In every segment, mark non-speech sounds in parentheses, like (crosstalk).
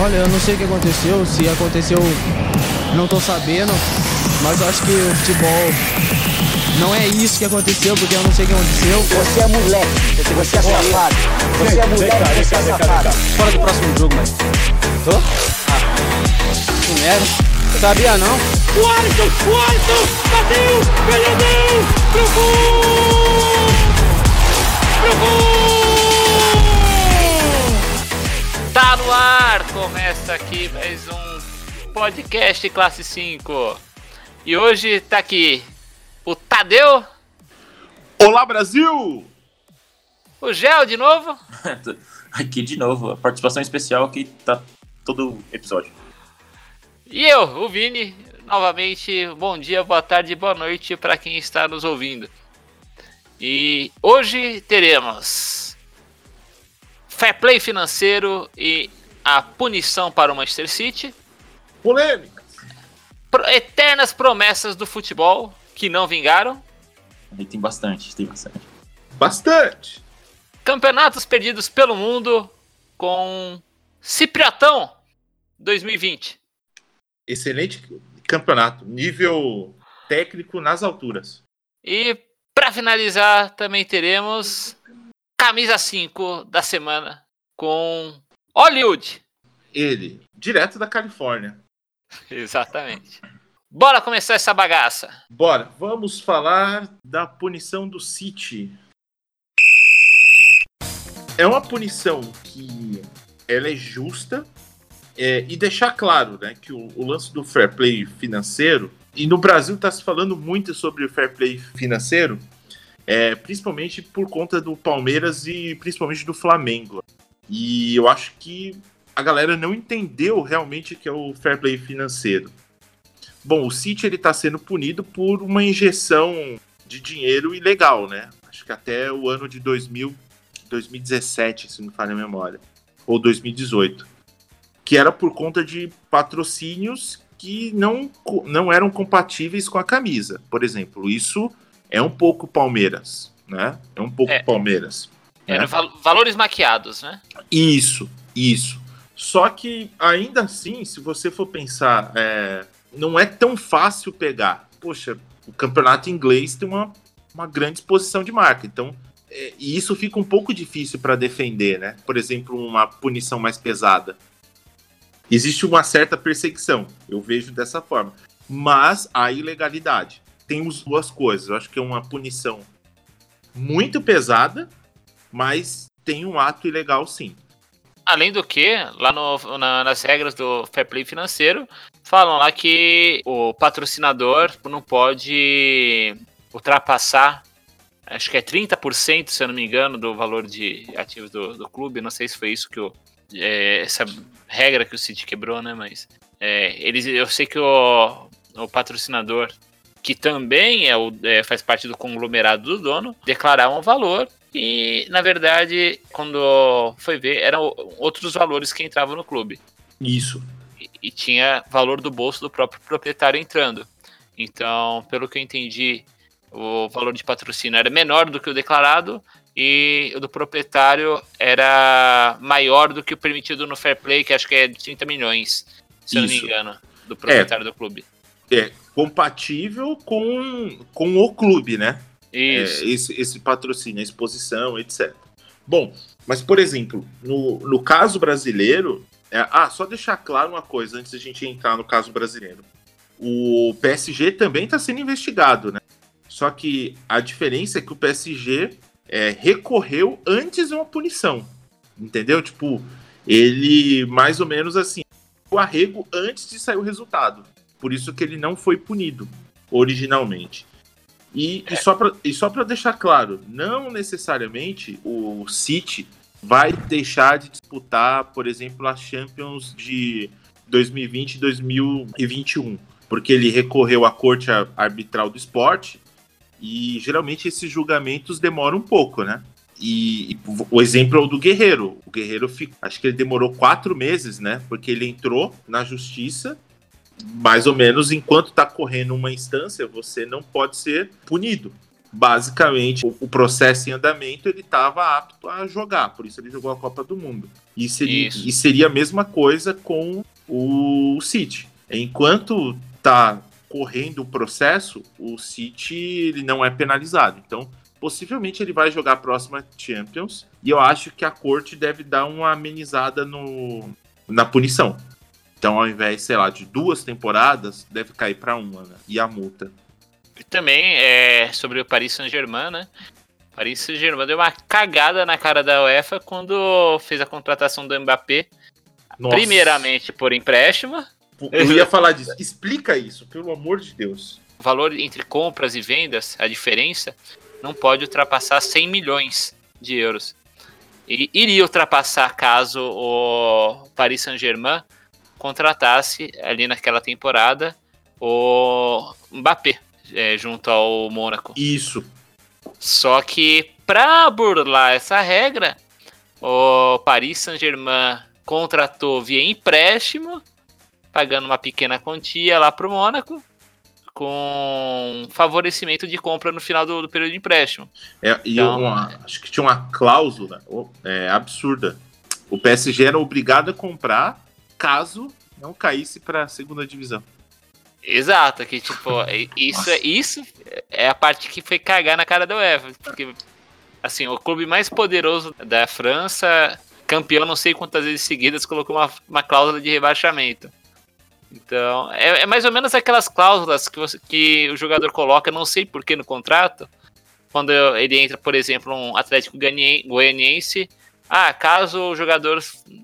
Olha, eu não sei o que aconteceu, se aconteceu, não tô sabendo, mas eu acho que o futebol não é isso que aconteceu, porque eu não sei o que aconteceu. Você é moleque, você é safado. Você é moleque, você é safado. Fora do próximo jogo, mas. Tô? Ah. Que merda. Sabia não? O Alisson, o Alisson, bateu, perdeu, pro gol! Pro gol! Tá no ar! Começa aqui mais um podcast Classe 5. E hoje tá aqui o Tadeu, Olá, Brasil! o Gel de novo (laughs) Aqui de novo, a participação especial que tá todo episódio. e eu, o Vini. Novamente, bom dia, boa tarde, boa noite para quem está nos ouvindo. E hoje teremos fair play financeiro e a punição para o Manchester City. Polêmica! Pro- eternas promessas do futebol que não vingaram. Aí tem bastante, tem bastante. Bastante! Campeonatos perdidos pelo mundo com Cipriotão 2020. Excelente campeonato, nível técnico nas alturas. E para finalizar, também teremos camisa 5 da semana com Hollywood. Ele, direto da Califórnia. (laughs) Exatamente. Bora começar essa bagaça. Bora, vamos falar da punição do City. É uma punição que ela é justa é, e deixar claro né, que o, o lance do fair play financeiro, e no Brasil está se falando muito sobre o fair play financeiro, é, principalmente por conta do Palmeiras e principalmente do Flamengo. E eu acho que a galera não entendeu realmente que é o fair play financeiro. Bom, o City ele está sendo punido por uma injeção de dinheiro ilegal, né? Acho que até o ano de 2000, 2017, se não me falha a memória, ou 2018, que era por conta de patrocínios que não, não eram compatíveis com a camisa. Por exemplo, isso é um pouco Palmeiras, né? É um pouco É. Palmeiras. né? Eram val- valores maquiados, né? Isso, isso. Só que ainda assim, se você for pensar, é, não é tão fácil pegar. Poxa, o campeonato inglês tem uma, uma grande exposição de marca, então é, e isso fica um pouco difícil para defender, né? Por exemplo, uma punição mais pesada. Existe uma certa perseguição, eu vejo dessa forma. Mas a ilegalidade tem as duas coisas. Eu acho que é uma punição muito pesada, mas tem um ato ilegal sim. Além do que, lá no- na- nas regras do fair play financeiro, falam lá que o patrocinador não pode ultrapassar, acho que é 30%, se eu não me engano, do valor de ativos do, do clube. Não sei se foi isso que o, é, essa regra que o City quebrou, né? Mas é, eles, eu sei que o, o patrocinador, que também é o, é, faz parte do conglomerado do dono, declarar um valor e, na verdade, quando foi ver, eram outros valores que entravam no clube. Isso. E, e tinha valor do bolso do próprio proprietário entrando. Então, pelo que eu entendi, o valor de patrocínio era menor do que o declarado e o do proprietário era maior do que o permitido no fair play, que acho que é de 30 milhões, se eu não me Isso. engano, do proprietário do clube. É compatível com, com o clube, né? É, Isso. esse, esse patrocínio, a exposição, etc. Bom, mas por exemplo, no, no caso brasileiro, é- ah, só deixar claro uma coisa antes da gente entrar no caso brasileiro. O PSG também está sendo investigado, né? Só que a diferença é que o PSG é, recorreu antes de uma punição, entendeu? Tipo, ele mais ou menos assim, o arrego antes de sair o resultado. Por isso que ele não foi punido originalmente. E, pra- e só para deixar claro, não necessariamente o City vai deixar de disputar, por exemplo, a Champions de 2020 e 2021, porque ele recorreu à corte ar- arbitral do esporte e geralmente esses julgamentos demoram um pouco, né? E, e o exemplo é o do Guerreiro. O Guerreiro, acho que ele demorou quatro meses, né? Porque ele entrou na justiça mais ou menos enquanto está correndo uma instância, você não pode ser punido. basicamente o, o processo em andamento ele estava apto a jogar, por isso ele jogou a Copa do Mundo. E seria, Isso. e seria a mesma coisa com o City. Enquanto tá correndo o processo, o City ele não é penalizado. Então, possivelmente ele vai jogar a próxima Champions e eu acho que a corte deve dar uma amenizada no, na punição. Então, ao invés, sei lá, de duas temporadas, deve cair para uma, né? E a multa. E também é sobre o Paris Saint-Germain, né? O Paris Saint-Germain deu uma cagada na cara da UEFA quando fez a contratação do Mbappé. Nossa. Primeiramente por empréstimo. Eu ia (laughs) falar disso. Explica isso, pelo amor de Deus. O valor entre compras e vendas, a diferença, não pode ultrapassar 100 milhões de euros. E iria ultrapassar caso o Paris Saint-Germain contratasse ali naquela temporada o Mbappé é, junto ao Mônaco. Isso. Só que para burlar essa regra, o Paris Saint-Germain contratou via empréstimo, pagando uma pequena quantia lá para o Mônaco, com favorecimento de compra no final do, do período de empréstimo. É, e Então- uma- acho que tinha uma cláusula é, absurda. O PSG era obrigado a comprar caso não caísse para a segunda divisão. Exato, que tipo, é- isso, é, isso é a parte que foi cagar na cara da UEFA. Porque, assim, o clube mais poderoso da França, campeão não sei quantas vezes seguidas, colocou uma, uma cláusula de rebaixamento. Então, é, é mais ou menos aquelas cláusulas que, você- que o jogador coloca, não sei porquê no contrato, quando ele entra, por exemplo, um Atlético Goianien- Goianiense. Ah, caso o jogador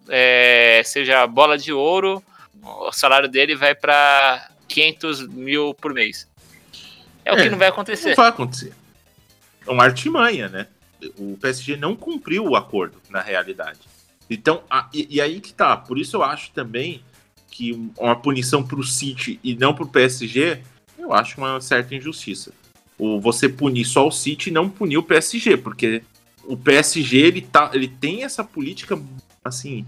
é, seja bola de ouro, o salário dele vai para 500 mil por mês. É, o É, que não vai Não acontecer. vai acontecer. É uma artimanha, né? O PSG não cumpriu o acordo, na realidade. Então, a- e, e aí que tá. Por isso eu acho também que uma punição pro City e não pro PSG, eu acho uma certa injustiça. O você punir só o City e não punir o PSG, porque o PSG ele, tá, ele tem essa política assim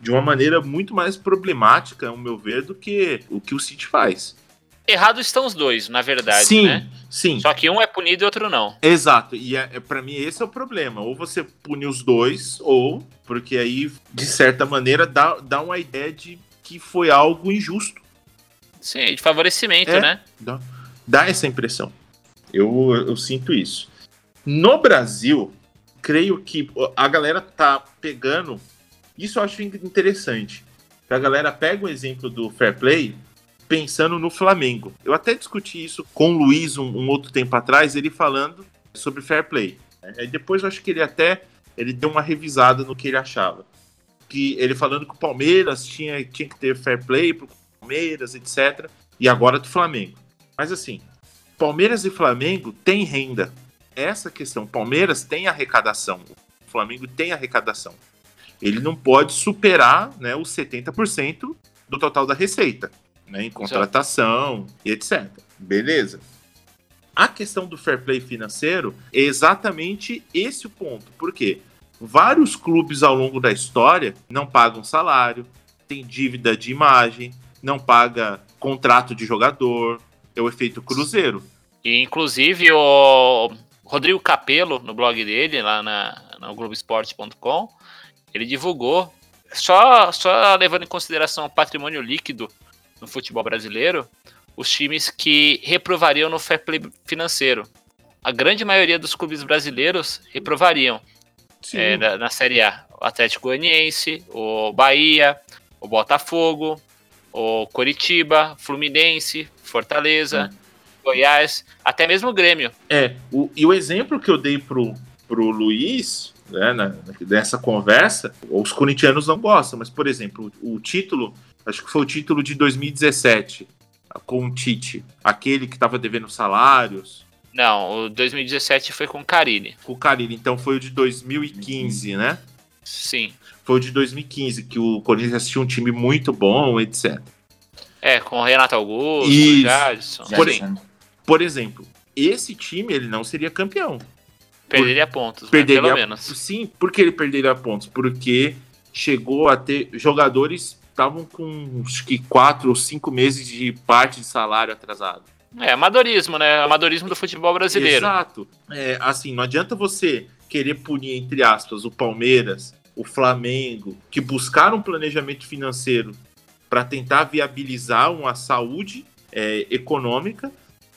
de uma maneira muito mais problemática, ao meu ver, do que o que o City faz. Errados estão os dois, na verdade, sim, né? sim. Só que um é punido e outro não. Exato, e é, é, para mim esse é o problema. Ou você pune os dois, ou, porque aí, de certa maneira, dá, dá uma ideia de que foi algo injusto. Sim, de favorecimento, É. né? Dá, dá essa impressão. Eu, eu sinto isso. No Brasil, creio que a galera tá pegando. Isso eu acho interessante. A galera pega o exemplo do fair play pensando no Flamengo. Eu até discuti isso com o Luiz um, um outro tempo atrás, ele falando sobre fair play. Aí depois eu acho que ele até ele deu uma revisada no que ele achava. Que ele falando que o Palmeiras tinha, tinha que ter fair play pro Palmeiras, etc. E agora do Flamengo. Mas assim, Palmeiras e Flamengo têm renda. Essa questão, Palmeiras tem arrecadação, o Flamengo tem arrecadação. Ele não pode superar né, os 70% do total da receita, né, em contratação e etc. Beleza. A questão do fair play financeiro é exatamente esse o ponto. Por quê? Vários clubes ao longo da história não pagam salário, tem dívida de imagem, não paga contrato de jogador, é o efeito cruzeiro. E inclusive o Rodrigo Capello, no blog dele, lá na, no Globoesporte.com, ele divulgou, só, só levando em consideração o patrimônio líquido no futebol brasileiro, os times que reprovariam no fair play financeiro. A grande maioria dos clubes brasileiros reprovariam é, na, na Série A. O Atlético Goianiense, o Bahia, o Botafogo, o Coritiba, Fluminense, Fortaleza, Goiás, até mesmo o Grêmio. É, o, e o exemplo que eu dei pro, pro Luiz, né, na, nessa conversa, os corintianos não gostam, mas, por exemplo, o, o título, acho que foi o título de 2017, com o Tite, aquele que estava devendo salários, Não, o 2017 foi com o Carilli. com o Carilli, então foi o de 2015, né? Sim. Foi o de 2015, que o Corinthians tinha um time muito bom, etc. É, com o Renato Augusto, Isso. Jadson. Por- Por exemplo, esse time ele não seria campeão. perderia pontos, né, Perderia, pelo menos. Sim, por que ele perderia pontos? Porque chegou a ter jogadores estavam com acho que quatro ou cinco meses de parte de salário atrasado. É, amadorismo, né? Amadorismo do futebol brasileiro. Exato. É, assim, não adianta você querer punir, entre aspas, o Palmeiras, o Flamengo, que buscaram um planejamento financeiro para tentar viabilizar uma saúde é, econômica,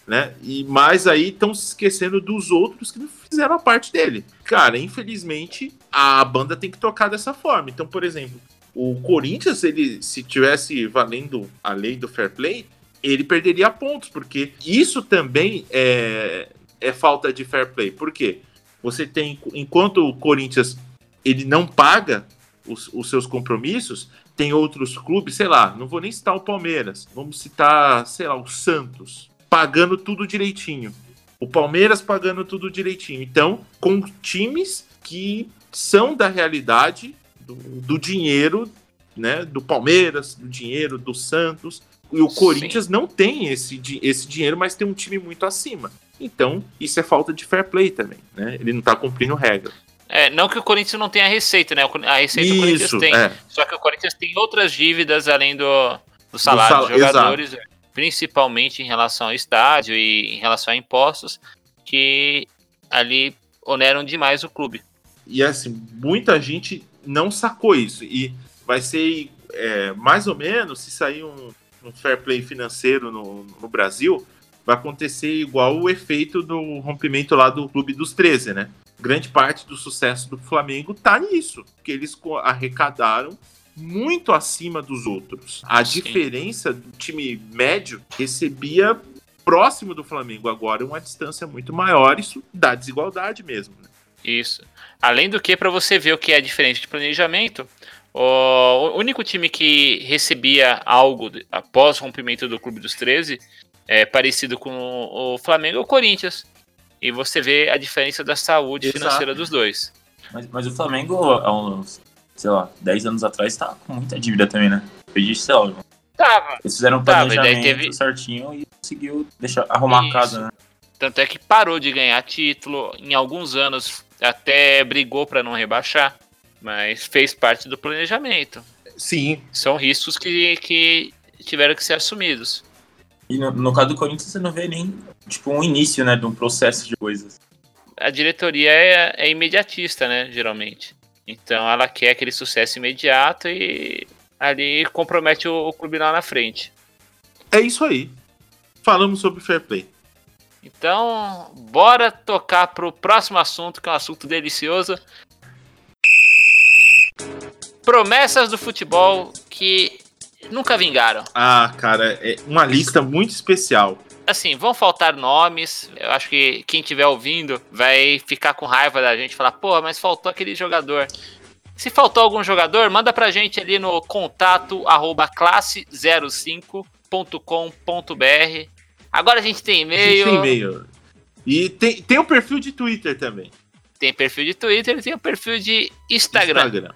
né? E mais aí estão se esquecendo dos outros que não fizeram a parte dele. Cara, infelizmente a banda tem que tocar dessa forma. Então, por exemplo, o Corinthians, ele se tivesse valendo a lei do fair play, ele perderia pontos, porque isso também é, é falta de fair play. Por quê? Você tem, enquanto o Corinthians ele não paga os, os seus compromissos, tem outros clubes, sei lá, não vou nem citar o Palmeiras, vamos citar, sei lá, o Santos, pagando tudo direitinho. O Palmeiras pagando tudo direitinho. Então, com times que são da realidade do, do dinheiro, né? Do Palmeiras, do dinheiro do Santos. E o Corinthians não tem esse, esse dinheiro, mas tem um time muito acima. Então, isso é falta de fair play também, né? Ele não tá cumprindo regra. É, não que o Corinthians não tenha receita, né? A receita Isso, o Corinthians tem. é. Só que o Corinthians tem outras dívidas além do, do salário sal- dos jogadores, principalmente em relação ao estádio e em relação a impostos, que ali oneram demais o clube. E assim, muita gente não sacou isso. E vai ser é, mais ou menos, se sair um, um fair play financeiro no, no Brasil, vai acontecer igual o efeito do rompimento lá do Clube dos 13, né? Grande parte do sucesso do Flamengo tá nisso, porque eles arrecadaram muito acima dos outros. A Sim. diferença do time médio recebia próximo do Flamengo agora uma distância muito maior, isso dá desigualdade mesmo. Né? Isso. Além do que, para você ver o que é diferente de planejamento, o único time que recebia algo após o rompimento do Clube dos 13, é, parecido com o Flamengo, é o Corinthians. E você vê a diferença da saúde Exato. financeira dos dois. Mas, mas o Flamengo, há uns, sei lá, 10 anos atrás, tá com muita dívida também, né? Perdi, sei lá. Tava. Eles fizeram um planejamento teve- certinho e conseguiu deixar, arrumar Isso. a casa, né? Tanto é que parou de ganhar título. Em alguns anos até brigou para não rebaixar. Mas fez parte do planejamento. Sim, São riscos que, que tiveram que ser assumidos. E no, no caso do Corinthians, você não vê nem, tipo, um início, né, de um processo de coisas. a diretoria é, é imediatista, né? Geralmente. Então ela quer aquele sucesso imediato e ali compromete o, o clube lá na frente. É isso aí. Falamos sobre fair play. Então, bora tocar pro próximo assunto, que é um assunto delicioso. Promessas do futebol que nunca vingaram. Ah, cara, é uma lista muito especial. Assim, vão faltar nomes. Eu acho que quem estiver ouvindo vai ficar com raiva da gente falar, pô, mas faltou aquele jogador. Se faltou algum jogador, manda pra gente ali no contato arroba classe05.com.br. Agora a gente tem A gente e-mail, tem e-mail. E tem, tem o perfil de Twitter também. tem perfil de Twitter e tem o perfil de Instagram.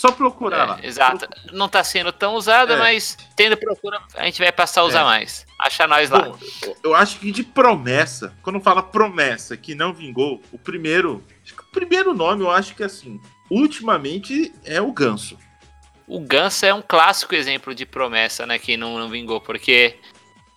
Só procurar lá. É, exato. Não tá sendo tão usada, É. mas tendo procura, a gente vai passar a usar É. mais. Acha nós lá. Bom, eu acho que de promessa, quando fala promessa que não vingou, o primeiro. Acho que o primeiro nome eu acho que assim, ultimamente é o Ganso. O Ganso é um clássico exemplo de promessa, né? Que não, não vingou, porque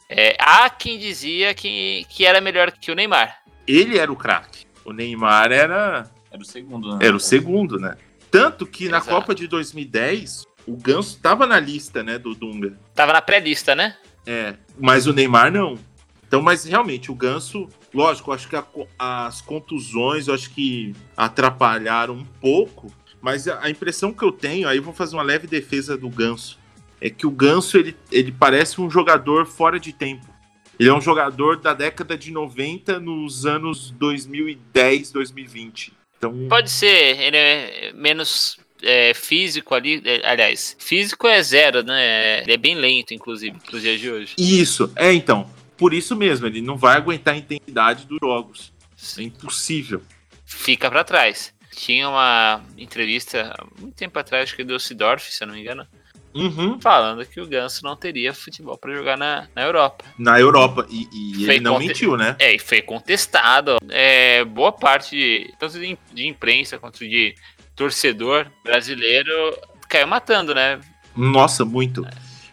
é, há quem dizia que, que era melhor que o Neymar. Ele era o craque. O Neymar era, Era o segundo, né? era o segundo, né? Tanto que na Exato. Copa de 2010, o Ganso tava na lista, né, do Dunga. Tava na pré-lista, né? É, mas o Neymar não. Então, mas realmente, o Ganso, lógico, acho que a as contusões, eu acho que atrapalharam um pouco, mas a, a impressão que eu tenho, aí eu vou fazer uma leve defesa do Ganso, é que o Ganso, ele, ele parece um jogador fora de tempo. Ele é um jogador da década de 90 nos anos 2010, 2020. Então, Pode ser, ele é menos é, físico ali. é, aliás, físico é zero, né? Ele é bem lento, inclusive, nos dias de hoje. isso, é então, por isso mesmo, ele não vai aguentar a intensidade dos jogos. É impossível. Fica pra trás. Tinha uma entrevista há muito tempo atrás, acho que do Sidorf, se eu não me engano, Uhum. falando que o Ganso não teria futebol pra jogar na, na Europa. Na Europa. E, e ele não mentiu, né? É, e foi contestado. É, boa parte, de, tanto de, de imprensa quanto de torcedor brasileiro, caiu matando, né? Nossa, muito.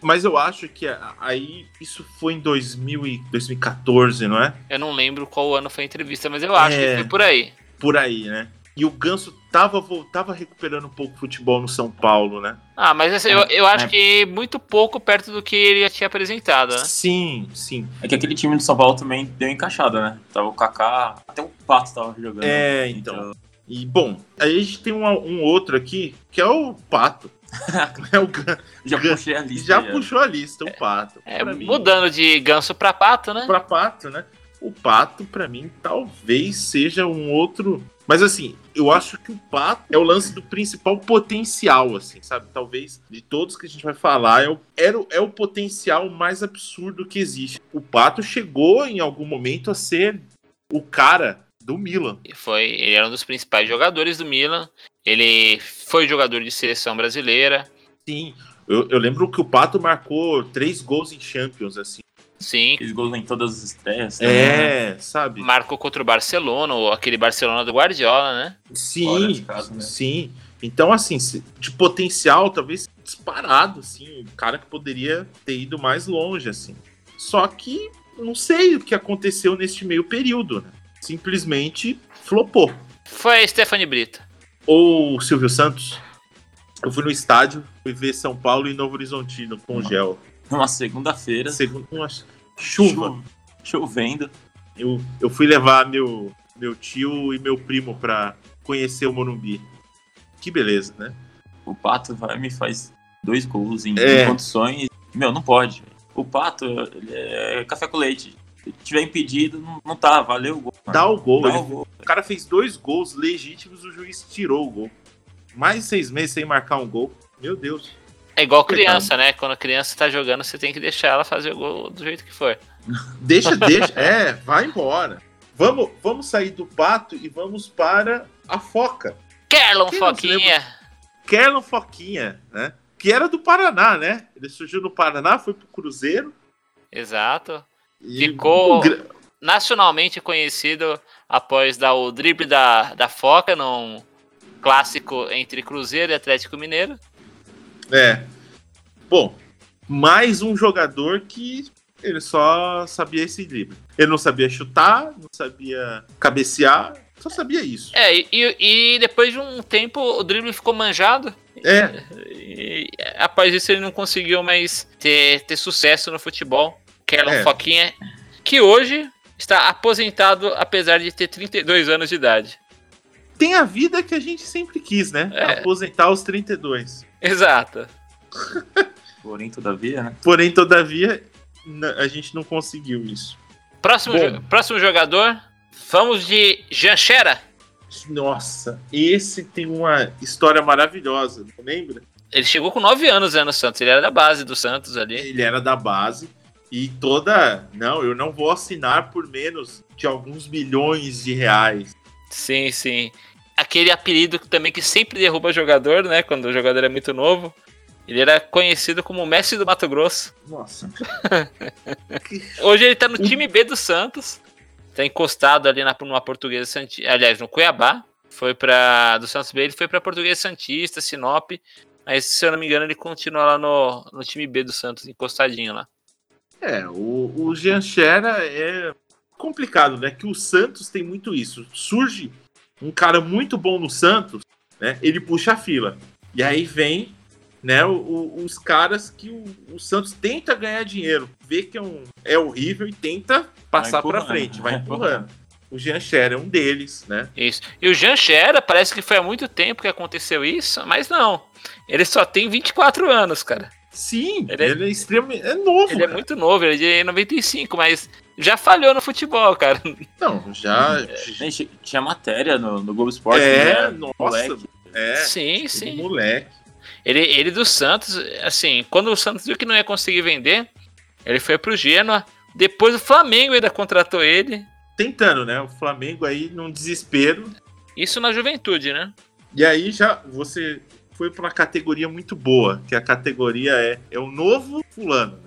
Mas eu acho que aí isso foi em 2000 e 2014, não é? Eu não lembro qual ano foi a entrevista, mas eu acho É. que foi por aí. Por aí, né? E o Ganso tava, tava recuperando um pouco o futebol no São Paulo, né? Ah, mas assim, eu, eu acho É. que muito pouco perto do que ele já tinha apresentado, né? Sim, sim. É que aquele time do São Paulo também deu encaixada, né? Tava o Kaká, até o Pato tava jogando. É, então. E bom, aí a gente tem um, um outro aqui, que é o Pato. (laughs) é o Gan- Já puxei a lista. já puxou a lista, o Pato. É, mim, mudando de ganso pra pato, né? pra Pato, né? O Pato, pra mim, talvez seja um outro. Mas assim, eu acho que o Pato é o lance do principal potencial, assim, sabe? Talvez de todos que a gente vai falar, é o, era o- é o potencial mais absurdo que existe. O Pato chegou em algum momento a ser o cara do Milan. Foi, ele era um dos principais jogadores do Milan. Ele foi jogador de seleção brasileira. Sim. Eu, eu lembro que o Pato marcou três gols em Champions, assim. Sim, Fez gols em todas as estreias. também, né? É, sabe? marcou contra o Barcelona, ou aquele Barcelona do Guardiola, né? Sim, casa, né? sim. Então, assim, de potencial, talvez disparado, assim, um cara que poderia ter ido mais longe, assim. Só que não sei o que aconteceu neste meio período, né? Simplesmente flopou. Foi a Stephanie Brito. Ou o Silvio Santos. Eu fui no estádio, fui ver São Paulo e Novo Horizontino com gel. Numa segunda-feira. Segundo, uma chuva. chu- Chovendo. Eu, eu fui levar meu, meu tio e meu primo pra conhecer o Morumbi. Que beleza, né? O Pato vai me faz dois gols em, É. em condições. Meu, não pode. O Pato, é café com leite. Se tiver impedido, não, não tá. Valeu o gol. Dá o gol. Dá ele- o gol. O cara fez dois gols legítimos, o juiz tirou o gol. Mais seis meses sem marcar um gol. Meu Deus. É igual Coitado. criança, né? Quando a criança tá jogando, você tem que deixar ela fazer o gol do jeito que for. (laughs) Deixa, deixa. É, vai embora. Vamos, vamos sair do pato e vamos para a foca. Kerlon Foquinha. Kerlon Foquinha, né? Que era do Paraná, né? Ele surgiu no Paraná, foi pro Cruzeiro. Exato. e- Ficou- um Nacionalmente conhecido após dar o drible da, da Foca num clássico entre Cruzeiro e Atlético Mineiro. É. Bom, mais um jogador que ele só sabia esse drible. Ele não sabia chutar, não sabia cabecear, só sabia isso. É, e, e depois de um tempo o drible ficou manjado. É, E após isso ele não conseguiu mais ter, ter sucesso no futebol. Kerlon É. Foquinha, que hoje está aposentado apesar de ter 32 anos de idade. tem a vida que a gente sempre quis, né? É. Aposentar aos 32. Exato. Porém, todavia, né? Porém, todavia, a gente não conseguiu isso. Próximo, jo- próximo jogador, vamos de Janchera. Nossa, esse tem uma história maravilhosa, não lembra? Ele chegou com 9 anos né, no Santos, ele era da base do Santos ali. Ele era da base e toda. Não, eu não vou assinar por menos de alguns milhões de reais. Sim, sim. Aquele apelido também que sempre derruba jogador, né? Quando o jogador é muito novo. Ele era conhecido como Messi do Mato Grosso. Nossa. (laughs) Hoje ele tá no time B do Santos. Tá encostado ali na, numa portuguesa Santista. Aliás, no Cuiabá. Foi para Do Santos B, ele foi pra Portuguesa Santista, Sinop. Mas, se eu não me engano, ele continua lá no, no time B do Santos, encostadinho lá. É, o, o Jean Xera é complicado, né? Que o Santos tem muito isso. Surge um cara muito bom no Santos, né? Ele puxa a fila. E aí vem, né, o- o- os caras que o, o Santos tenta ganhar dinheiro, vê que é, um, é horrível e tenta passar empurrando, frente, vai vai (laughs) empurrando. O Jean Xera é um deles, né? Isso. E o Jean Xera, parece que foi há muito tempo que aconteceu isso, mas não. Ele só tem 24 anos, cara. Sim, Ele é- ele é, extremamente. É novo. Ele é cara. muito novo, ele é de 95, mas já falhou no futebol, cara. Não, já. Che- Tinha matéria no, no Globo Esporte. é, né? nossa. Moleque. É, sim, sim. moleque. Ele, ele do Santos, assim, quando o Santos viu que não ia conseguir vender, ele foi pro Genoa. Depois o Flamengo ainda contratou ele. Tentando, né? O Flamengo aí num desespero. Isso na juventude, né? E aí já você foi para uma categoria muito boa, que a categoria é, é o novo fulano.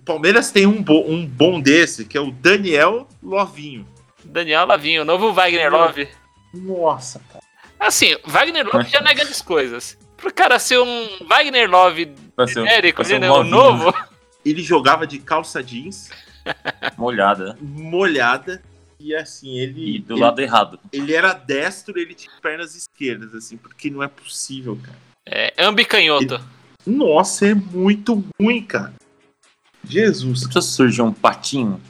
Né? O Palmeiras tem um, bo- um bom desse, que é o Daniel Lovinho. Daniel Lavinho, o novo Wagner Love. Nossa, cara. Assim, Wagner Love já não é grandes coisas. pro cara ser um Wagner Love genérico, ser um né? O novinho, novo. Ele jogava de calça jeans, (laughs) Molhada. molhada, e assim, ele. E do ele, lado errado. ele era destro, ele tinha pernas esquerdas, assim, porque não é possível, cara. É, ambicanhoto. Nossa, é muito ruim, cara. Jesus. Precisa surgir um patinho.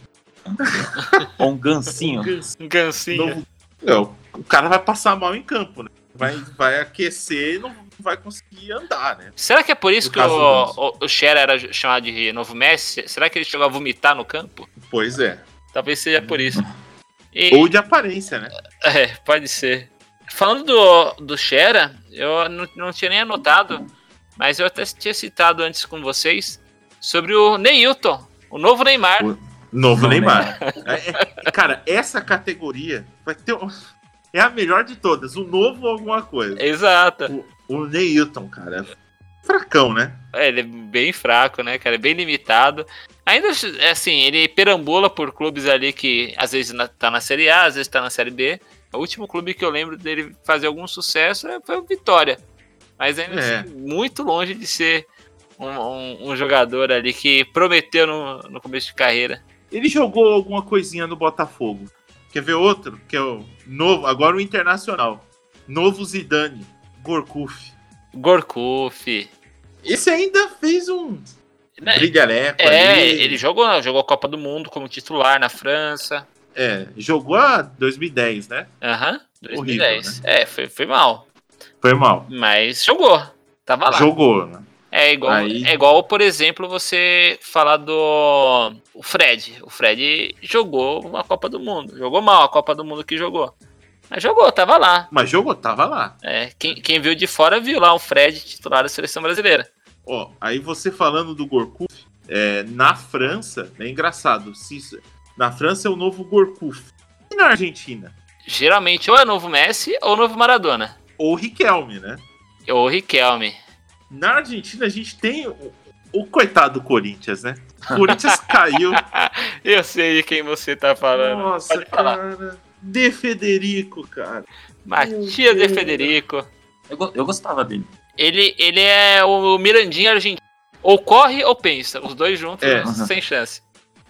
(laughs) Ou um gancinho. Um gancinho. Não, não, o cara vai passar mal em campo, né? Vai, vai aquecer e não vai conseguir andar, né? Será que é por isso No que o, o, o Cher era chamado de novo Messi? Será que ele chegou a vomitar no campo? Pois é. Talvez seja por isso. E- Ou de aparência, né? É, pode ser. Falando do, do Shera, eu não, não tinha nem anotado, mas eu até tinha citado antes com vocês sobre o Neilton, o novo Neymar. O- Novo Não, Neymar. É, é, cara, essa categoria vai ter. um- (laughs) É a melhor de todas. O novo alguma coisa. Exato. O, o Neilton, cara. é Fracão, né? É, ele é bem fraco, né, cara? É bem limitado. Ainda assim, ele perambula por clubes ali que às vezes na- tá na Série A, às vezes tá na Série B. O último clube que eu lembro dele fazer algum sucesso é- foi o Vitória. Mas ainda É. assim, muito longe de ser um, um- um jogador ali que prometeu no, no começo de carreira. Ele jogou alguma coisinha no Botafogo. Quer ver outro? Que é o novo. Agora o Internacional. Novo Zidane. Gorkuf. Gorkuf. Esse ainda fez um Né? brilhareco É, ali. ele jogou, jogou a Copa do Mundo como titular na França. É, jogou a 2010, né? Aham, Horrível, 2010. É, foi, foi mal. Foi mal. Mas jogou. Tava lá. Jogou, né? É igual, Aí- é igual, por exemplo, você falar do o Fred. O Fred jogou uma Copa do Mundo. Jogou mal a Copa do Mundo que jogou. Mas jogou, tava lá. Mas jogou, tava lá. É, quem, quem viu de fora viu lá o Fred titular da seleção brasileira. Ó, aí você falando do Gorkuf, é, na França, é engraçado. Se, na França é o novo Gorkuf. E na Argentina? Geralmente ou é novo Messi ou novo Maradona. Ou Riquelme, né? Ou Riquelme. Na Argentina a gente tem o, o coitado do Corinthians, né? O Corinthians (laughs) caiu. Eu sei de quem você tá falando. Nossa, Pode falar. cara. De Federico, cara. Matias de. Federico. Eu, eu gostava dele. Ele, ele é o Mirandinha argentino. Ou corre ou pensa. Os dois juntos, É. sem chance.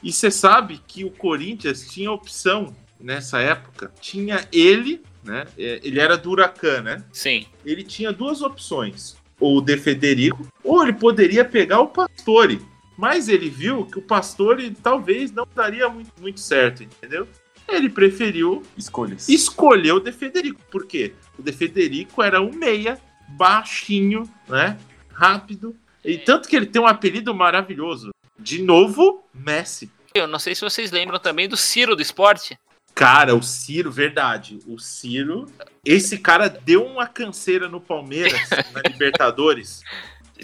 E você sabe que o Corinthians tinha opção nessa época. Tinha ele, né? É, Ele era do Huracan, né? Sim. Ele tinha duas opções. Ou o De Federico, ou ele poderia pegar o Pastore. Mas ele viu que o Pastore talvez não daria muito, muito certo, entendeu? Ele preferiu Escolhas. escolher o De Federico. Por quê? O De Federico era um meia, baixinho, né? Rápido. E tanto que ele tem um apelido maravilhoso. De novo, Messi. Eu não sei se vocês lembram também do Ciro do esporte. Cara, o Ciro, verdade. O Ciro. Esse cara deu uma canseira no Palmeiras, (laughs) na Libertadores.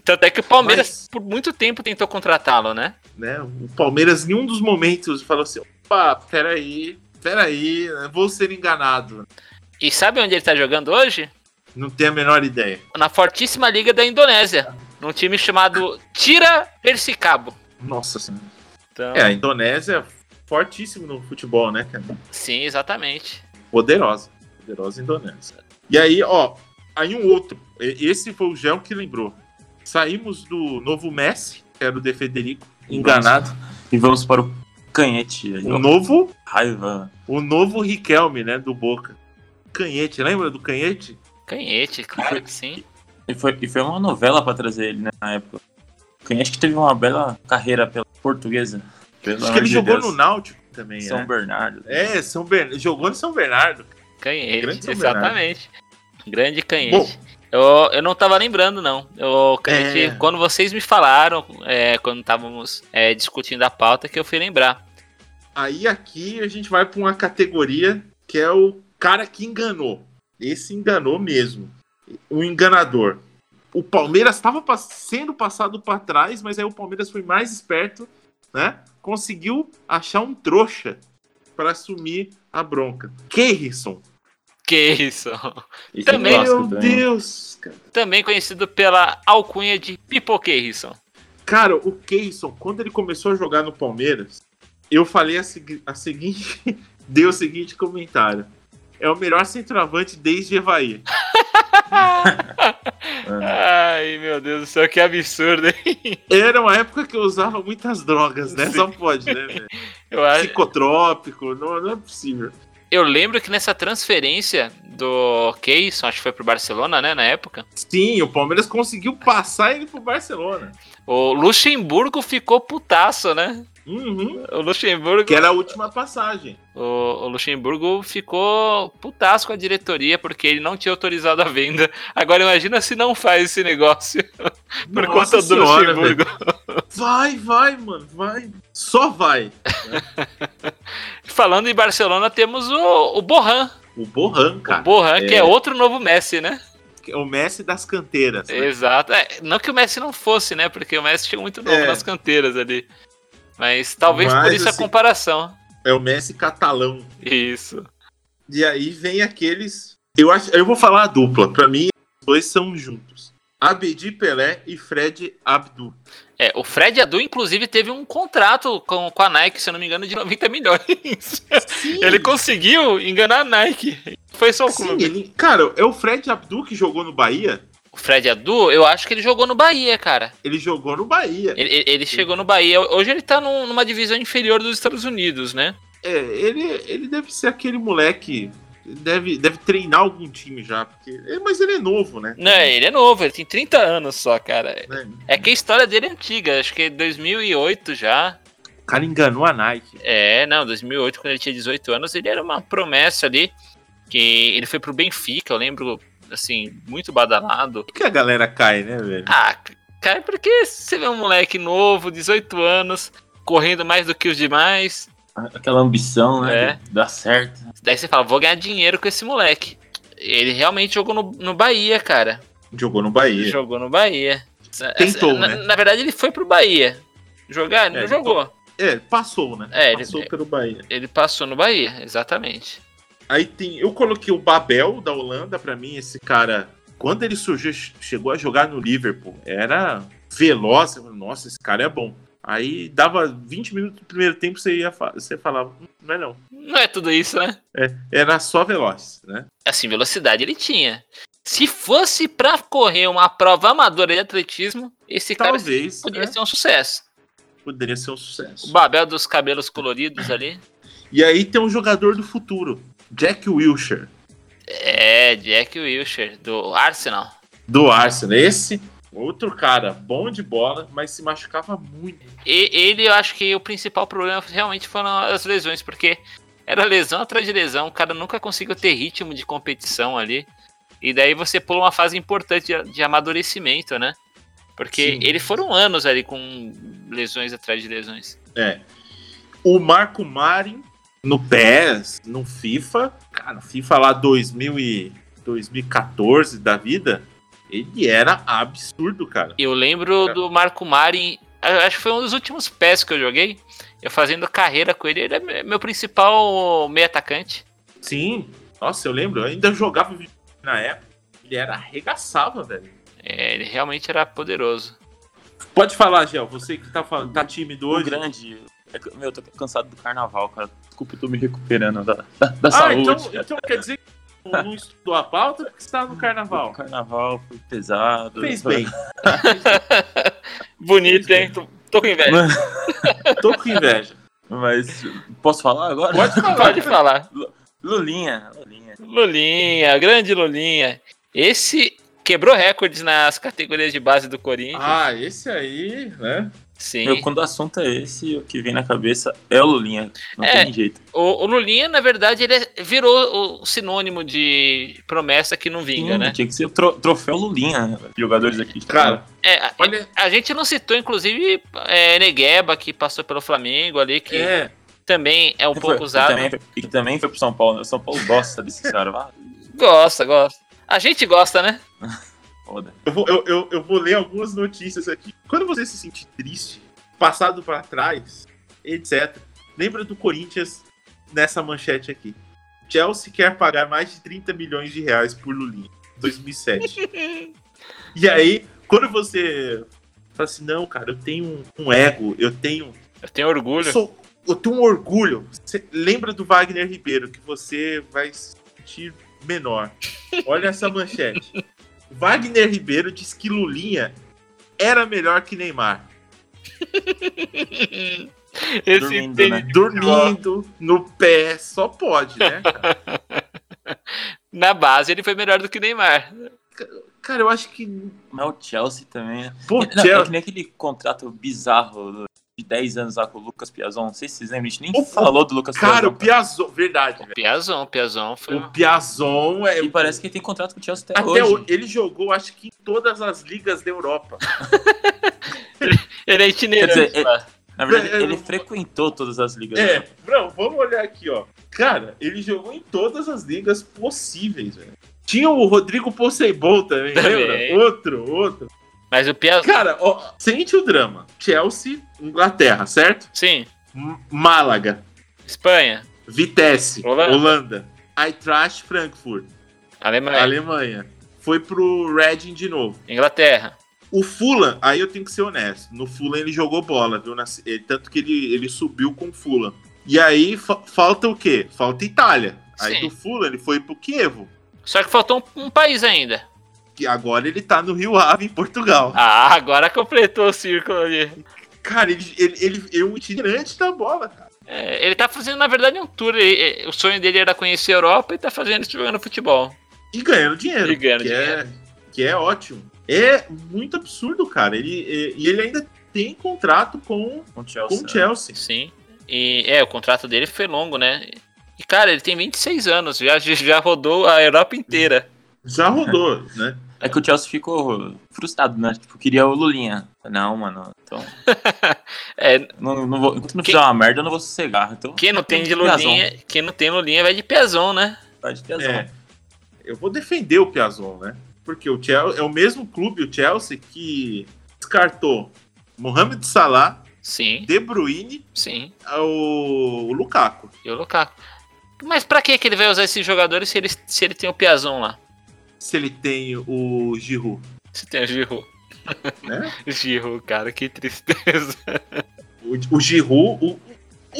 Tanto é que o Palmeiras, Mas- por muito tempo, tentou contratá-lo, né? Né? O Palmeiras, em um dos momentos, falou assim: opa, peraí, peraí, vou ser enganado. E sabe onde ele tá jogando hoje? Não tenho a menor ideia. Na fortíssima liga da Indonésia. Num time chamado Tira Persicabo. Nossa senhora. Então, É, a Indonésia fortíssimo no futebol, né, cara? sim, exatamente. Poderosa. Poderosa Indonésia. E aí, ó, aí um outro. Esse foi o Gel que lembrou. Saímos do novo Messi, que era o De Federico, enganado. E vamos para o canhete. aí, O ó. novo, Raiva. o novo Riquelme, né, do Boca. Canhete, lembra do Canhete? Canhete, claro que sim. E foi, e foi uma novela pra trazer ele, né, na época. O canhete que teve uma bela carreira pela portuguesa. Pelo Acho que ele de jogou Deus. no Náutico também, São né? Bernardo. É, São Bernardo. Jogou no São Bernardo. Canhete, Grande São Bernardo. exatamente. Grande canhete. Bom. Eu, eu não tava lembrando, não. Eu, canhete, É. Quando vocês me falaram, é, quando estávamos é, discutindo a pauta, que eu fui lembrar. Aí aqui a gente vai para uma categoria que é o cara que enganou. Esse enganou mesmo. O enganador. O Palmeiras estava sendo passado para trás, mas aí o Palmeiras foi mais esperto, né? Conseguiu achar um trouxa para assumir a bronca. Keirson. É Também, Meu. Deus, cara. Também conhecido pela alcunha de Pipoqueirson. Cara, o Keirson, quando ele começou a jogar no Palmeiras, eu falei a, segui- a seguinte. (laughs) dei o seguinte comentário. É o melhor centroavante desde Evaí. Ai, meu Deus do céu, que absurdo, hein? Era uma época que eu usava muitas drogas, né? Só pode, né? Eu, acho- Psicotrópico, não, não é possível. eu lembro que nessa transferência do Keyson, acho que foi pro Barcelona, né, na época, Sim, o Palmeiras conseguiu passar ele pro Barcelona. o Luxemburgo ficou putaço, né? Uhum. O Luxemburgo, Que era a última passagem. o, o Luxemburgo ficou putaço com a diretoria porque ele não tinha autorizado a venda. Agora imagina se não faz esse negócio (laughs) por Nossa conta do senhora, Luxemburgo. Vai, vai, mano, vai. Só vai. (laughs) Falando em Barcelona, temos o, o Borran. O Borran, O cara. Borran, que é. é outro novo Messi, né? que é o Messi das canteiras. né? Exato. É, não que o Messi não fosse, né? Porque o Messi chegou muito novo É. nas canteiras ali. Mas talvez por Mas, isso assim- a comparação. É o Messi catalão. Isso. E aí vem aqueles. Eu acho, eu vou falar a dupla. Pra mim, os dois são juntos. Abedi Pelé e Fred Abdu. É, o Fred Adu, inclusive, teve um contrato com, com a Nike, se eu não me engano, de 90 milhões. (laughs) Ele conseguiu enganar a Nike. Foi só o Sim, clube. ele, cara, é o Fred Abdu que jogou no Bahia. O Fred Adu, eu acho que ele jogou no Bahia, cara. Ele jogou no Bahia. Ele, ele- chegou no Bahia. Hoje ele tá num- numa divisão inferior dos Estados Unidos, né? É, ele, ele deve ser aquele moleque. Deve, deve treinar algum time já. Porque, é, mas ele é novo, né? Não, ele é novo, ele tem 30 anos só, cara. Né? É que a história dele é antiga, acho que é 2008 já. O cara enganou a Nike. É, não, 2008, quando ele tinha 18 anos, ele era uma promessa ali. Que ele foi pro Benfica, eu lembro, assim, muito badalado. Por que a galera cai, né, velho? Ah, cara, porque você vê um moleque novo, 18 anos, correndo mais do que os demais. Aquela ambição, né? É. Dar certo. Daí você fala, vou ganhar dinheiro com esse moleque. Ele realmente jogou no, no Bahia, cara. Jogou no Bahia. Jogou no Bahia. Tentou, na, né? na verdade, ele foi pro Bahia. Jogar, ele É, não ele jogou. É, passou, né? É, ele- passou pelo Bahia. Ele passou no Bahia, exatamente. Aí tem. Eu coloquei o Babel da Holanda, pra mim, esse cara. Quando ele surgiu, chegou a jogar no Liverpool, era veloz. falei, Nossa, esse cara é bom. Aí dava 20 minutos do primeiro tempo, você, ia, você falava, "Hum, não é não. Não é tudo isso, né? É, era só veloz, né? Assim, velocidade ele tinha. Se fosse pra correr uma prova amadora de atletismo, esse cara Talvez poderia né, ser um sucesso. poderia ser um O sucesso. Babel dos cabelos coloridos ali. (laughs) E aí tem um jogador do futuro, Jack Wilshere, É, Jack Wilshere, do Arsenal. do Arsenal. Esse, outro cara, bom de bola, mas se machucava muito. E ele, eu acho que o principal problema realmente foram as lesões, porque era lesão atrás de lesão, o cara nunca conseguiu ter ritmo de competição ali. E daí você pula uma fase importante de, de amadurecimento, né? Porque Sim. eles foram anos ali com lesões atrás de lesões. É. O Marco Marin no PES, no FIFA, cara, no FIFA lá 2000 e 2014 da vida, ele era absurdo, cara. Eu lembro É. do Marco Mari, acho que foi um dos últimos pés que eu joguei. Eu fazendo carreira com ele, ele é me- meu principal meio atacante. Sim, nossa, eu lembro, eu ainda jogava na época, ele era arregaçava, velho. É, ele realmente era poderoso. Pode falar, Gel, você que tá, falando, tá tímido O hoje. grande. É que- Meu, eu tô cansado do carnaval, cara. Desculpa, eu tô me recuperando da, da, da Ah, saúde. então, então quer dizer que não estudou a pauta porque você tá no (laughs) O carnaval. carnaval foi pesado. Fez bem. (laughs) Bonito, hein? Tô, tô com inveja. (laughs) Tô com inveja. Mas posso falar agora? Pode falar. Pode falar. Lulinha, Lulinha. Lulinha, grande Lulinha. Esse quebrou recordes nas categorias de base do Corinthians. Ah, esse aí, né? Sim. Meu, quando o assunto é esse, o que vem na cabeça é o Lulinha. Não É. tem jeito. O, o Lulinha, na verdade, ele é- virou o sinônimo de promessa que não vinga, Sim, né? Tinha que ser o tro- troféu Lulinha, né? jogadores aqui. Cara, É, a, olha. a gente não citou, inclusive, é, Negueba, que passou pelo Flamengo ali, que É, também é um Foi- pouco e usado. também E que também foi pro São Paulo. né? O São Paulo gosta desse cara. Gosta, gosta. A gente gosta, né? (laughs) foda. eu vou, eu, eu, eu vou ler algumas notícias aqui. Quando você se sentir triste, passado pra trás, etc., lembra do Corinthians nessa manchete aqui. Chelsea quer pagar mais de 30 milhões de reais por Lulinha, 2007. (laughs) e aí, quando você fala assim, não, cara, eu tenho um, um ego, eu tenho Eu tenho orgulho. Eu, sou- eu tenho um orgulho. Você lembra do Wagner Ribeiro, que você vai se sentir menor. Olha essa manchete. Wagner Ribeiro diz que Lulinha era melhor que Neymar. (laughs) Esse Dormindo, né? Dormindo no pé, só pode, né? cara? (laughs) Na base ele foi melhor do que Neymar. Cara, eu acho que. Mas o Chelsea também. né? Pô, Não, É Chelsea. que nem aquele contrato bizarro de 10 anos lá com o Lucas Piazon. Não sei se vocês lembram, a gente nem O- falou do Lucas Cara, o Piazon. Piazon. Verdade, velho. Piazon, Piazon foi. O Piazon é. E parece que ele tem contrato com o Chelsea até, Até hoje. hoje. Ele jogou, acho que em todas as ligas da Europa. (laughs) Ele é itinerante Quer dizer, lá. Na verdade, É, ele eu- frequentou todas as ligas. É, né? não, vamos olhar aqui, ó. Cara, ele jogou em todas as ligas possíveis, velho. Tinha o Rodrigo Poceibol também, Também. lembra? Outro, outro. Mas o Piazon. Cara, ó, sente o drama. Chelsea, Inglaterra, certo? Sim, M- Málaga, Espanha, Vitesse, Holanda. Holanda, Eintracht Frankfurt, Alemanha, Alemanha. Foi pro Reading de novo. Inglaterra. O Fulham, aí eu tenho que ser honesto. No Fulham ele jogou bola, viu? Eh, Tanto que ele, ele subiu com o Fulham. E aí fa- falta o quê? Falta Itália. Aí Sim. do Fulham ele foi pro Kievo. Só que faltou um, um país ainda. Que agora ele tá no Rio Ave, em Portugal. Ah, agora completou o círculo ali. Cara, ele, ele, ele é um itinerante da bola, cara. É, ele tá fazendo, na verdade, um tour. Ele- é, o sonho dele era conhecer a Europa e tá fazendo isso jogando futebol. E ganhando dinheiro. E ganhando que dinheiro. É, que é ótimo. É muito absurdo, cara. Ele, e e ele ainda tem contrato com, Com o com Chelsea. o Chelsea. Sim. E é, o contrato dele foi longo, né? E, cara, ele tem 26 anos, já, já rodou a Europa inteira. Já rodou, né? É que o Chelsea ficou frustrado, né? Tipo, queria o Lulinha. Não, mano. Então, (laughs) É, não, não vou, enquanto não Quem- fizer uma merda, eu não vou sossegar. Então, quem não tem de Piazon. Lulinha, quem não tem Lulinha vai de Piazon, né? Vai de Piazon. É. Eu vou defender o Piazon, né? Porque o Chelsea é o mesmo clube, o Chelsea, que descartou Mohamed Salah, Sim, De Bruyne, sim. o, o Lukaku. E o Lukaku. Mas pra que que ele vai usar esses jogadores se ele, se ele tem o Piazon lá? Se ele tem o Giroud, Se tem o Giroud. né? (laughs) Giroud, cara, que tristeza. O, o Giroud, o,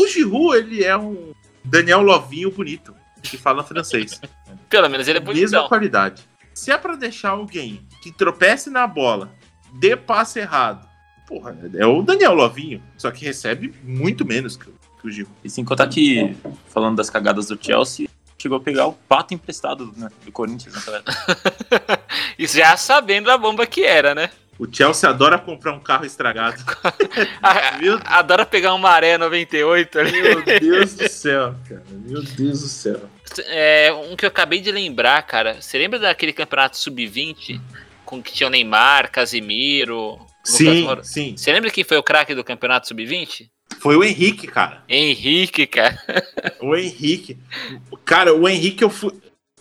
o Giroud, ele é um Daniel Lovinho bonito, que fala francês. (laughs) Pelo menos ele é Mesma bonitão. qualidade. Se é pra deixar alguém que tropece na bola, dê passe errado, porra, é o Daniel Lovinho, só que recebe muito menos que, o- que o Giroud. E sem contar que, falando das cagadas do Chelsea, chegou a pegar o pato emprestado né, do Corinthians naquela época. (laughs) Isso já sabendo da bomba que era, né? O Chelsea adora comprar um carro estragado. (laughs) A- Meu, Adora pegar um Maré 98 ali. meu Deus do céu, cara. Meu Deus do céu. É, um que eu acabei de lembrar, cara. Você lembra daquele campeonato sub-20 com que tinha o Neymar, Casimiro, Lucas Sim, sim. Você lembra quem foi o craque do campeonato sub-20? Foi o Henrique, cara. Henrique, cara. O Henrique. Cara, o Henrique eu fui.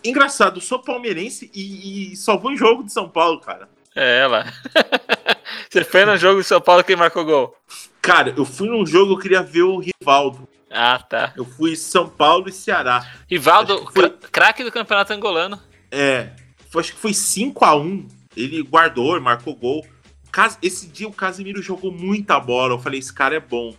Engraçado, eu sou palmeirense e, e só vou em jogo de São Paulo, cara. É, lá. (laughs) Você foi no jogo de São Paulo quem marcou gol? Cara, eu fui num jogo, eu queria ver o Rivaldo. Ah, tá. Eu fui São Paulo e Ceará. Rivaldo, que foi- cra- craque do campeonato angolano. É, foi- acho que foi 5 a 1 Ele guardou, marcou gol. Esse dia o Casemiro jogou muita bola. Eu falei, esse cara é bom.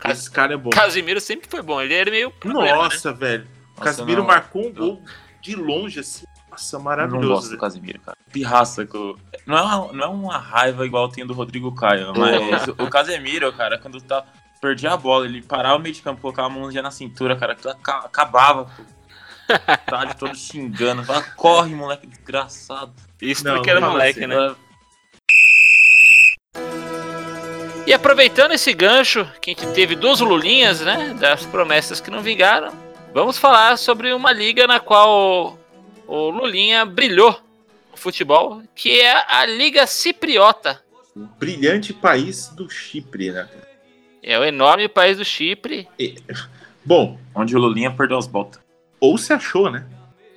Cas- Esse cara é bom. Casimiro sempre foi bom. Ele era meio. problema, né? Nossa, velho. O Nossa, Casemiro não. marcou um gol de longe, assim. Nossa, Eu não maravilhoso. gosto do velho. Casimiro, cara. Pirraça. Que eu... não, é uma, não é uma raiva igual tem do Rodrigo Caio, mas o Casemiro, cara, quando tá. Perdia a bola, ele parava no meio de campo, colocava a mão já na cintura, cara, que aca- acabava. pô. Tá ali todo xingando. Fala, corre, moleque desgraçado. Isso Não, porque era moleque, assim, né? E aproveitando esse gancho, que a gente teve duas lulinhas, né? Das promessas que não vingaram, vamos falar sobre uma liga na qual o Lulinha brilhou no futebol, que é a Liga Cipriota. O brilhante país do Chipre, né? É o enorme país do Chipre. Bom, Onde o Lulinha perdeu as botas. ou se achou, né?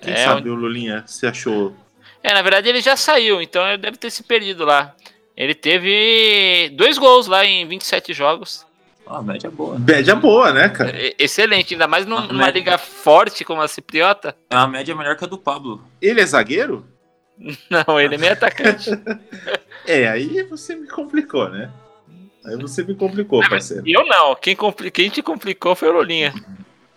Quem É, sabe o Lulinha se achou. É, na verdade ele já saiu, então ele deve ter se perdido lá. Ele teve dois gols lá em 27 jogos. Ah, a média é boa. né? Média boa, né, cara? E- Excelente, ainda mais num- numa né? liga forte como a Cipriota. A média é melhor que a do Pablo. Ele é zagueiro? (laughs) Não, ele é meio atacante. (laughs) É, aí você me complicou, né? Aí você me complicou, parceiro. Eu não, quem, compli- quem te complicou foi o Lulinha.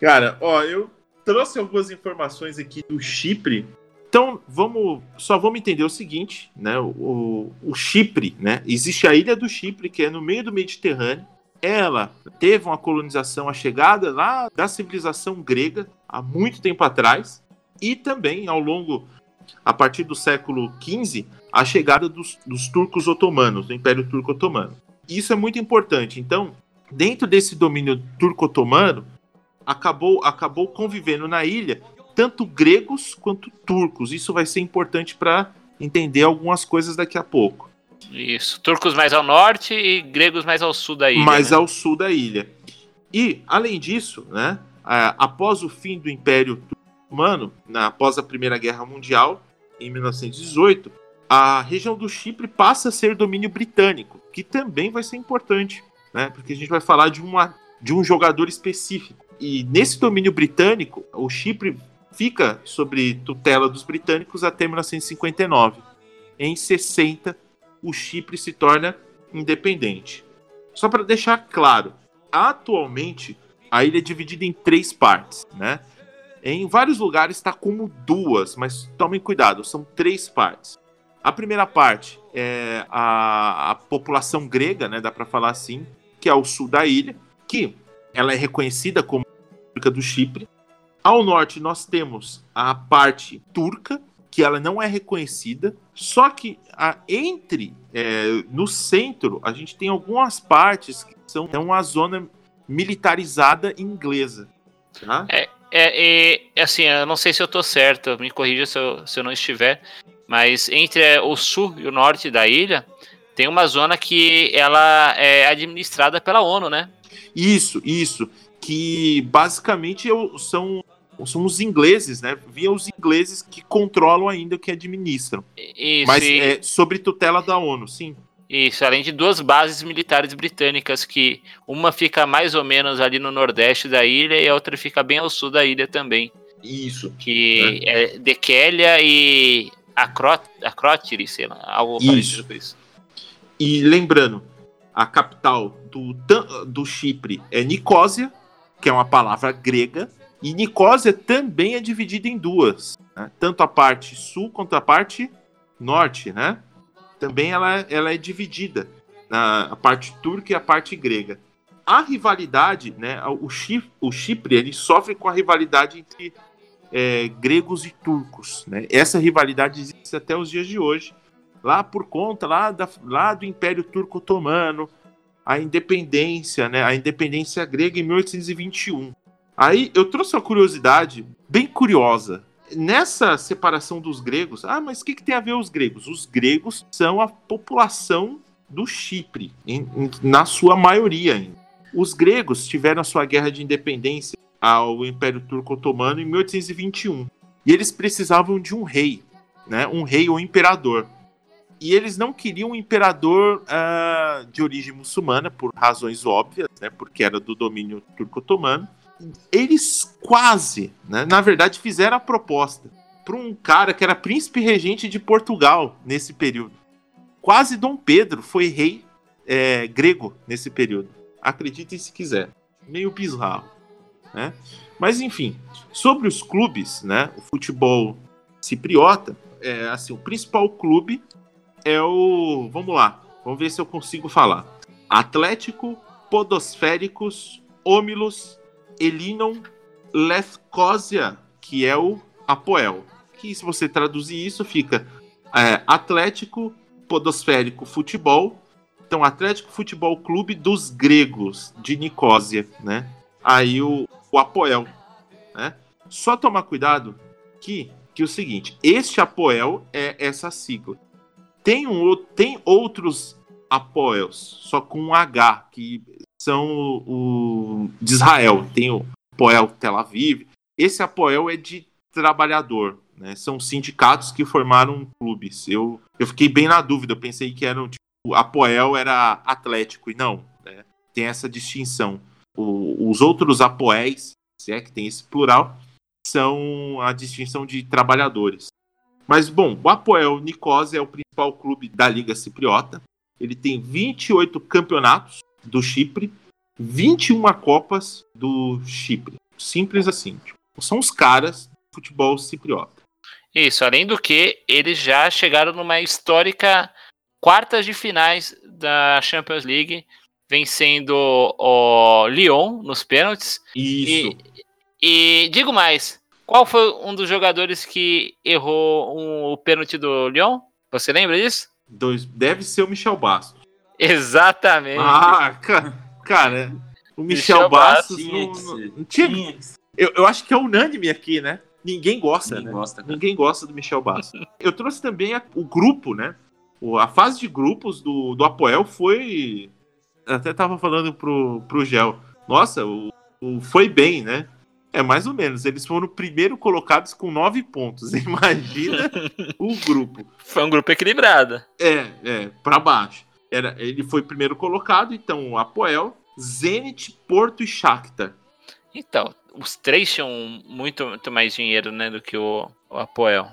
Cara, ó, eu trouxe algumas informações aqui do Chipre Então, vamos, só vamos entender o seguinte, né? O, o Chipre, né? Existe a ilha do Chipre, que é no meio do Mediterrâneo. Ela teve uma colonização, a chegada lá da civilização grega, há muito tempo atrás, e também ao longo, a partir do século XV, a chegada dos, dos turcos otomanos, do Império Turco Otomano. Isso é muito importante. Então, dentro desse domínio turco-otomano, acabou, acabou convivendo na ilha tanto gregos quanto turcos. Isso vai ser importante para entender algumas coisas daqui a pouco. Isso, turcos mais ao norte e gregos mais ao sul da ilha. Mais né? ao sul da ilha. E, além disso, né, após o fim do Império Romano, após a Primeira Guerra Mundial, em 1918, a região do Chipre passa a ser domínio britânico, que também vai ser importante, né, porque a gente vai falar de, uma, de um jogador específico. E nesse domínio britânico, o Chipre fica sob tutela dos britânicos até 1959. Em 60, o Chipre se torna independente. Só para deixar claro, atualmente a ilha é dividida em três partes, né? Em vários lugares está como duas, mas tomem cuidado, são três partes. A primeira parte é a, a população grega, né, dá para falar assim, que é o sul da ilha, que ela é reconhecida como República do Chipre. Ao norte nós temos a parte turca, que ela não é reconhecida, só que a, entre é, no centro a gente tem algumas partes que são é uma zona militarizada inglesa. Tá? É, é, é, assim, eu não sei se eu tô certo, me corrija se eu, se eu não estiver, mas entre é, o sul e o norte da ilha tem uma zona que ela é administrada pela ONU, né? Isso, isso. Que basicamente são são os ingleses, né? Via os ingleses que controlam ainda o que administram. Isso, Mas e- é sobre tutela da ONU, sim. Isso, além de duas bases militares britânicas, que uma fica mais ou menos ali no nordeste da ilha e a outra fica bem ao sul da ilha também. Isso. Que é Dequélia e Acró Acrótiri, sei lá, algo Isso. parecido com isso. E lembrando, a capital do, do Chipre é Nicósia, que é uma palavra grega, e Nicósia também é dividida em duas, né? tanto a parte sul quanto a parte norte, né? Também ela, ela é dividida na a parte turca e a parte grega. A rivalidade, né? O Chipre, o Chipre ele sofre com a rivalidade entre é, gregos e turcos, né? Essa rivalidade existe até os dias de hoje lá por conta lá, da, lá do Império Turco Otomano, a independência, né? A independência grega em 1821. Aí eu trouxe uma curiosidade bem curiosa. Nessa separação dos gregos, ah, mas o que, que tem a ver os gregos? Os gregos são a população do Chipre, em- em- na sua maioria ainda. Os gregos tiveram a sua guerra de independência ao Império Turco Otomano em 1821. E eles precisavam de um rei, né? Um rei ou imperador. E eles não queriam um imperador ah, de origem muçulmana, por razões óbvias, né? Porque era do domínio turco-otomano. Eles quase, né, na verdade, fizeram a proposta para um cara que era príncipe regente de Portugal nesse período. Quase Dom Pedro foi rei é, grego nesse período. Acreditem se quiser. Meio bizarro. Né? Mas enfim, sobre os clubes, né, o futebol cipriota, é, assim, o principal clube é o. Vamos lá, vamos ver se eu consigo falar. Atlético Podosféricos Ómilos Elinon Lefkosia, que é o Apoel. Que se você traduzir isso, fica é, Atlético Podosférico Futebol. Então, Atlético Futebol Clube dos Gregos, de Nicósia, né? Aí o, o Apoel, né? Só tomar cuidado que, que é o seguinte, este Apoel é essa sigla. Tem, um, tem outros Apoels, só com um H, que são o, o- de Israel. Tem o Apoel Tel Aviv. Esse Apoel é de trabalhador, né? São sindicatos que formaram clubes. Eu, eu fiquei bem na dúvida, eu pensei que eram tipo, Apoel era Atlético, e não, né? Tem essa distinção. O- os outros Apoéis, se é que tem esse plural, são a distinção de trabalhadores. Mas, bom, o Apoel Nicosia é o principal clube da Liga Cipriota. Ele tem 28 campeonatos do Chipre, 21 Copas do Chipre. Simples assim. Tipo, são os caras do futebol cipriota. Isso, além do que, eles já chegaram numa histórica quartas de finais da Champions League, vencendo o Lyon nos pênaltis. Isso. E, e digo mais, qual foi um dos jogadores que errou um, o pênalti do Lyon? Você lembra disso? Dois, deve ser o Michel Bastos. Exatamente. Ah, ca- cara, o Michel, Michel Bastos não, não- tinha- Tinha eu, eu acho que é unânime aqui, né? Ninguém gosta, Ninguém né? gosta, cara. Ninguém gosta do Michel Bastos. Eu trouxe também a- o grupo, né? O- a fase de grupos do, do Apoel foi. Até tava falando pro, pro Gel. Nossa, o, o- foi bem, né? É mais ou menos. Eles foram primeiro colocados com nove pontos. (laughs) Imagina o grupo. Foi um grupo equilibrado. É, é, pra baixo. Era, ele foi primeiro colocado, então o Apoel, Zenit, Porto e Shakhtar. Então, os três tinham muito, muito mais dinheiro, né, do que o, o Apoel.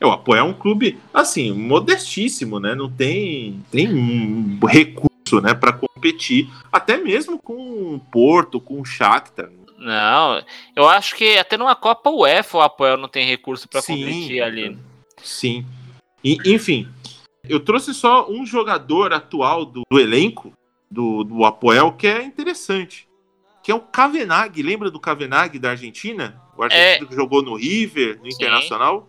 É, o Apoel é um clube, assim, modestíssimo, né? Não tem, tem um recurso, né, para competir, até mesmo com o Porto, com o Shakhtar. Não, eu acho que até numa Copa UEFA o Apoel não tem recurso Sim. competir ali. Sim. E, enfim, eu trouxe só um jogador atual do, do elenco do, do Apoel que é interessante, que é o Kavenag. Lembra do Kavenag da Argentina? O argentino que jogou no River, no Sim. Internacional?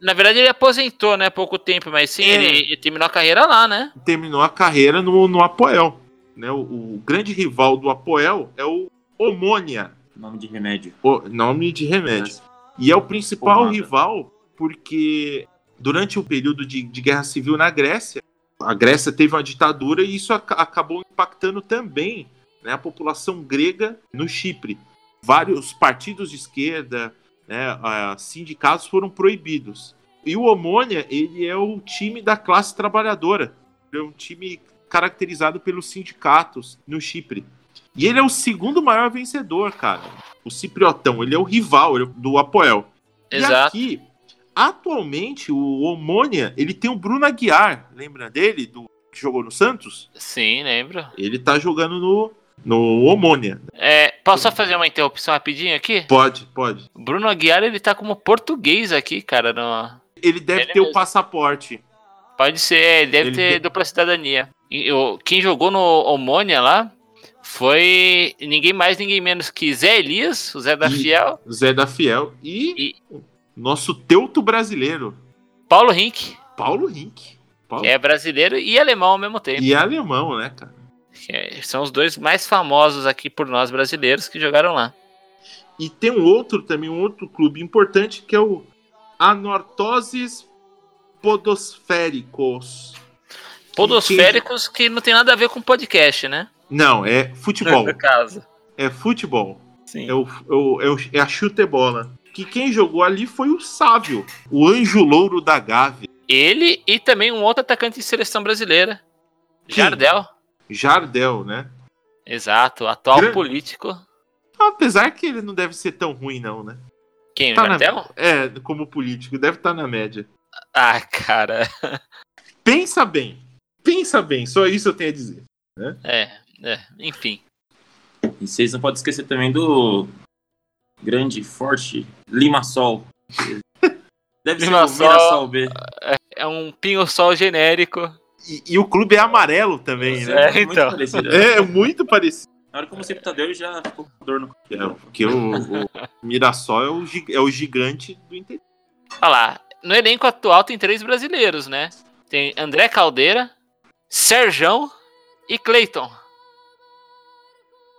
Na verdade, ele aposentou, né, há pouco tempo, mas sim, É. ele, ele terminou a carreira lá, né? terminou a carreira no, no Apoel. Né? O, o grande rival do Apoel é o Omônia, Nome de remédio. o nome de remédio. E é o principal Pomada. rival porque durante o período de, de guerra civil na Grécia, a Grécia teve uma ditadura e isso aca- acabou impactando também né, a população grega no Chipre. Vários partidos de esquerda, né, sindicatos foram proibidos. E o Omônia, ele é o time da classe trabalhadora. Ele é um time caracterizado pelos sindicatos no Chipre. E ele é o segundo maior vencedor, cara. O Cipriotão, ele é o rival é do Apoel. E Exato. aqui, atualmente, o Omônia, ele tem o Bruno Aguiar, lembra dele? Do que jogou no Santos? Sim, lembro. Ele tá jogando no, no Omônia. É, posso só fazer uma interrupção rapidinho aqui? Pode, pode. O Bruno Aguiar, ele tá como português aqui, cara. no- Ele deve Ele ter o mesmo. passaporte. Pode ser, ele deve Ele ter tem- dupla cidadania. E o- quem jogou no Omônia lá foi ninguém mais, ninguém menos que Zé Elias, o Zé da E- Fiel, Zé da Fiel e, nosso teuto brasileiro, Paulo Rink, Paulo Rink. Paulo... que é brasileiro e alemão ao mesmo tempo. E é alemão, né, cara? Que é- são os dois mais famosos aqui por nós brasileiros que jogaram lá. E tem um outro também, um outro clube importante que é o Anortoses Podosféricos. Podosféricos que não tem nada a ver com podcast, né? Não, é futebol. (laughs) No caso. é futebol. Sim. É, o, é, o- é, o- é a chutebola. Que quem jogou ali foi o Sávio, o anjo louro da Gávea. Ele e também um outro atacante de seleção brasileira. Quem? Jardel. Jardel, né? Exato, atual Gran- político. Apesar que ele não deve ser tão ruim, não, né? Quem? O Tá na- Jardel? É, como político, deve estar na média. Ah, cara. (laughs) Pensa bem. Pensa bem, só isso eu tenho a dizer. É, é, enfim. E vocês não podem esquecer também do grande, forte Limassol. Deve ser Limassol. o Mirassol B. É um pinho-sol genérico. E, e o clube é amarelo também, né? É, muito então. parecido. É, muito parecido. Na hora que você Tadeu já ficou com dor no É, porque o, o Mirassol é o, é o gigante do interior. Olha lá, no elenco atual tem três brasileiros, né? Tem André Caldeira, Serjão e Cleiton.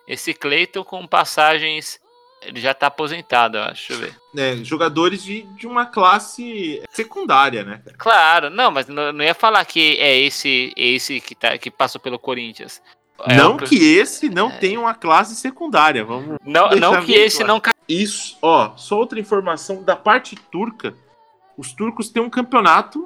Esse Cleiton com passagens. Ele já tá aposentado, eu acho. Deixa eu ver. É, jogadores de, de uma classe secundária, né? Claro, não, mas não, não ia falar que é esse, é esse que, tá, que passou pelo Corinthians. É não o- que esse não tenha uma classe secundária. Vamos. não, não que esse claro. não. Isso, ó, só outra informação da parte turca. Os turcos têm um campeonato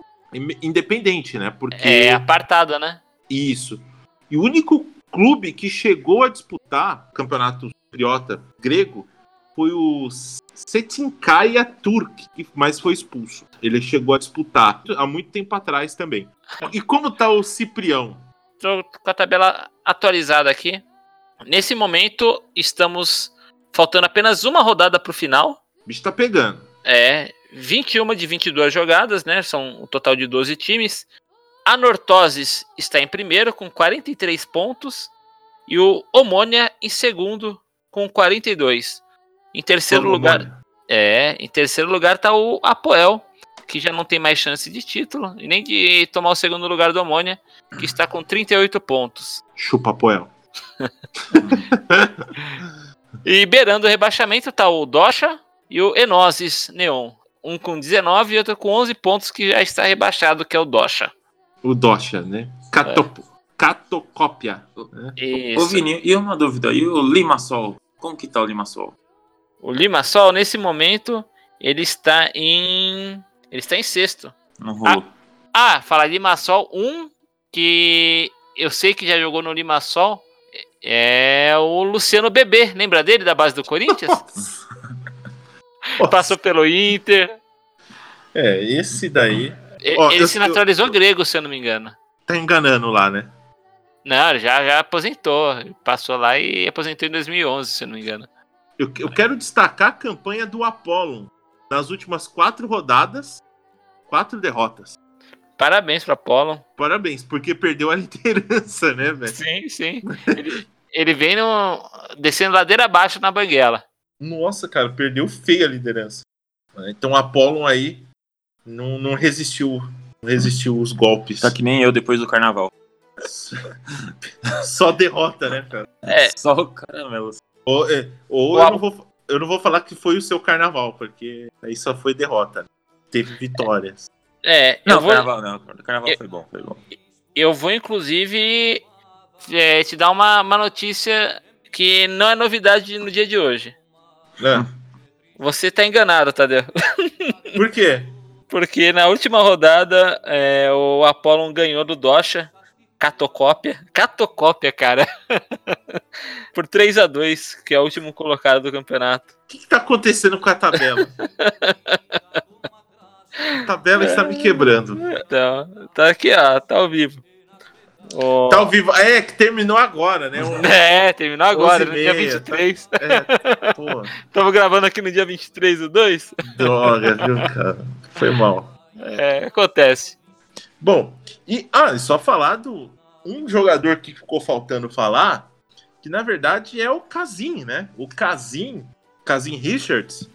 independente, né? Porque É apartado, né? Isso. E o único clube que chegou a disputar o campeonato cipriota grego foi o Setinkaya Turk, que- mas foi expulso. Ele chegou a disputar há muito tempo atrás também. E como tá o Ciprião? Tô com a tabela atualizada aqui. Nesse momento, estamos faltando apenas uma rodada pro final. O bicho tá pegando. É, 21 de 22 jogadas, né? São um total de 12 times. A Nortoses está em primeiro com 43 pontos e o Omônia em segundo com 42. Em terceiro lugar, Mônia. é, em terceiro lugar tá o Apoel, que já não tem mais chance de título e nem de tomar o segundo lugar do Omônia, que está com 38 pontos. Chupa, Poel. (laughs) E beirando o rebaixamento tá o Docha e o Enosis Neon. Um com 19 e outro com 11 pontos que já está rebaixado, que é o Docha. O Docha, né? Catop... Catocópia. né? Isso. Ô, Vini, e uma dúvida, e o Limassol? Como que tá o Limassol? O Limassol, nesse momento, ele está em. Ele está em sexto. Não rolou. Ah, fala Limassol, um que eu sei que já jogou no Limassol é o Luciano Bebê. Lembra dele da base do Corinthians? (laughs) Passou pelo Inter. É, esse daí E- Ó, ele eu- se naturalizou grego, se eu não me engano. tá enganando lá, né? Não, ele já, já aposentou. Ele Passou lá e aposentou em 2011, se eu não me engano. Eu, eu quero destacar a campanha do Apollon. Nas últimas quatro rodadas, quatro derrotas. Parabéns para Apollo. Parabéns, porque perdeu a (laughs) liderança, né, velho? Sim, sim. ele, ele vem no, descendo ladeira abaixo na banguela. Nossa, cara, perdeu feio a liderança. Então o Apollon aí não, não resistiu. Não resistiu os golpes. Tá que nem eu depois do carnaval. (laughs) Só derrota, né, cara? É. Só o caramelo. Ou, é, ou O eu, não vou, eu não vou falar que foi o seu carnaval, porque aí só foi derrota. né? Teve vitórias. É, Não, eu vou, carnaval não. O carnaval Eu- foi bom, foi bom. eu vou inclusive é, te dar uma, uma notícia que não é novidade no dia de hoje. Né? Você tá enganado, Tadeu. Por quê? (laughs) Porque na última rodada é, o Apollon ganhou do Docha. Catocópia. Catocópia, cara. (laughs) Por 3 a 2 que é o último colocado do campeonato. O que, que tá acontecendo com a tabela? a tabela está me quebrando. Então, tá aqui, ó, tá ao vivo. O- Tá ao vivo. É, que terminou agora, né? (laughs) O- É, terminou agora, 11 no dia meia, 23. É, pô, (laughs) Estamos gravando aqui no dia 23 do 2. droga, viu, cara? Foi mal. É, acontece. Bom, e ah, só falar do um jogador que ficou faltando falar, que na verdade é o Casim, né? O Casim, Casim Richards,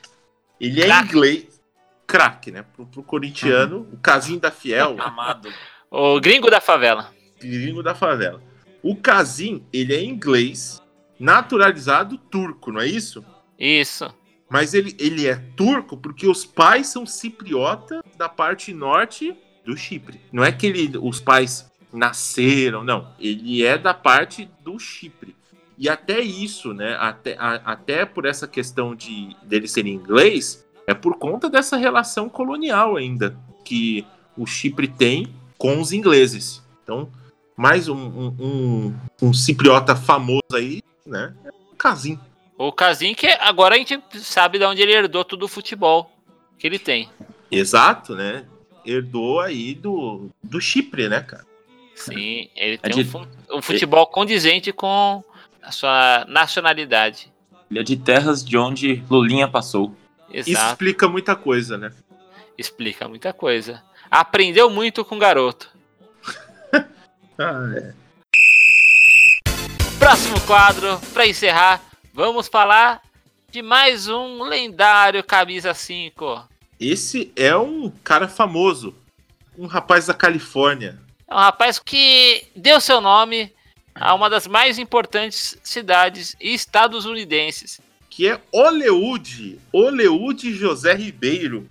ele é Craque. inglês, craque, né? Pro, pro corintiano, o Casim da Fiel, (laughs) Amado. O gringo da favela. gringo da favela. O Casim, ele é inglês, naturalizado turco, não é isso? Isso. Mas ele, ele é turco porque os pais são cipriota da parte norte do Chipre. Não é que ele, os pais nasceram, não. Ele é da parte do Chipre. E até isso, né? Até, a- até por essa questão de dele ser inglês, é por conta dessa relação colonial ainda que o Chipre tem com os ingleses. Então, mais um, um, um, um cipriota famoso aí, né? É o Casim. O Casim, que agora a gente sabe de onde ele herdou todo o futebol que ele tem. Exato, né? Herdou aí do, do Chipre, né, cara? Sim, ele É tem de- um, fu- futebol condizente com a sua nacionalidade. Ele é de terras de onde Lulinha passou. Isso Exato. explica muita coisa, né? Explica muita coisa. Aprendeu muito com o garoto. (laughs) Ah, é. Próximo quadro, para encerrar, vamos falar de mais um lendário camisa 5. Esse é um cara famoso. Um rapaz da Califórnia. É um rapaz que deu seu nome a uma das mais importantes cidades e estadunidenses. Que é Oleúde. Oleúde José Ribeiro.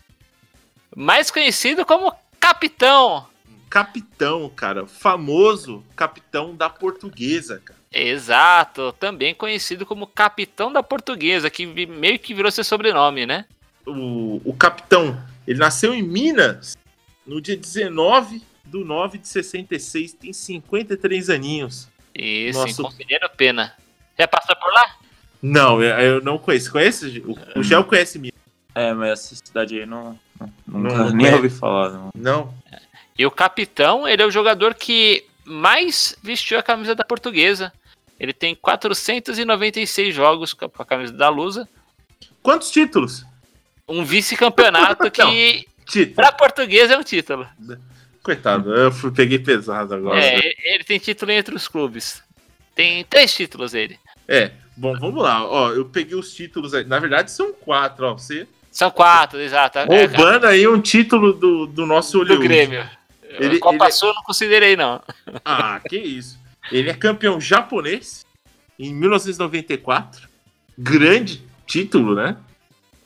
Mais conhecido como Capitão. Capitão, cara. Famoso capitão da portuguesa, cara. Exato, também conhecido como Capitão da Portuguesa, que meio que virou seu sobrenome, né? O, o capitão, ele nasceu em Minas no dia 19 do 9 de 66. Tem 53 aninhos. Isso, Nossa. em Conselheiro Pena. Já passou por lá? Não, eu, eu não conheço. Conhece? O, o Gel conhece Minas. É, mas essa cidade aí não. não nunca Não nem ouvi falar. Não. Não. E o capitão, ele é o jogador que mais vestiu a camisa da portuguesa. Ele tem 496 jogos com a camisa da Lusa. Quantos títulos? Um vice-campeonato (laughs) que, Título. pra português, é um título. Coitado, eu fui- peguei pesado agora. É, ele tem título entre os clubes. Tem três títulos ele. É, bom, vamos lá. Ó, eu peguei os títulos aí. Na verdade, são quatro, ó. Você São quatro, exato. É, roubando aí um título do, do nosso do Hollywood. Grêmio. Ele- Copa ele- Sul eu não considerei, não. Ah, que isso. Ele é campeão japonês em 1994. Grande título, né?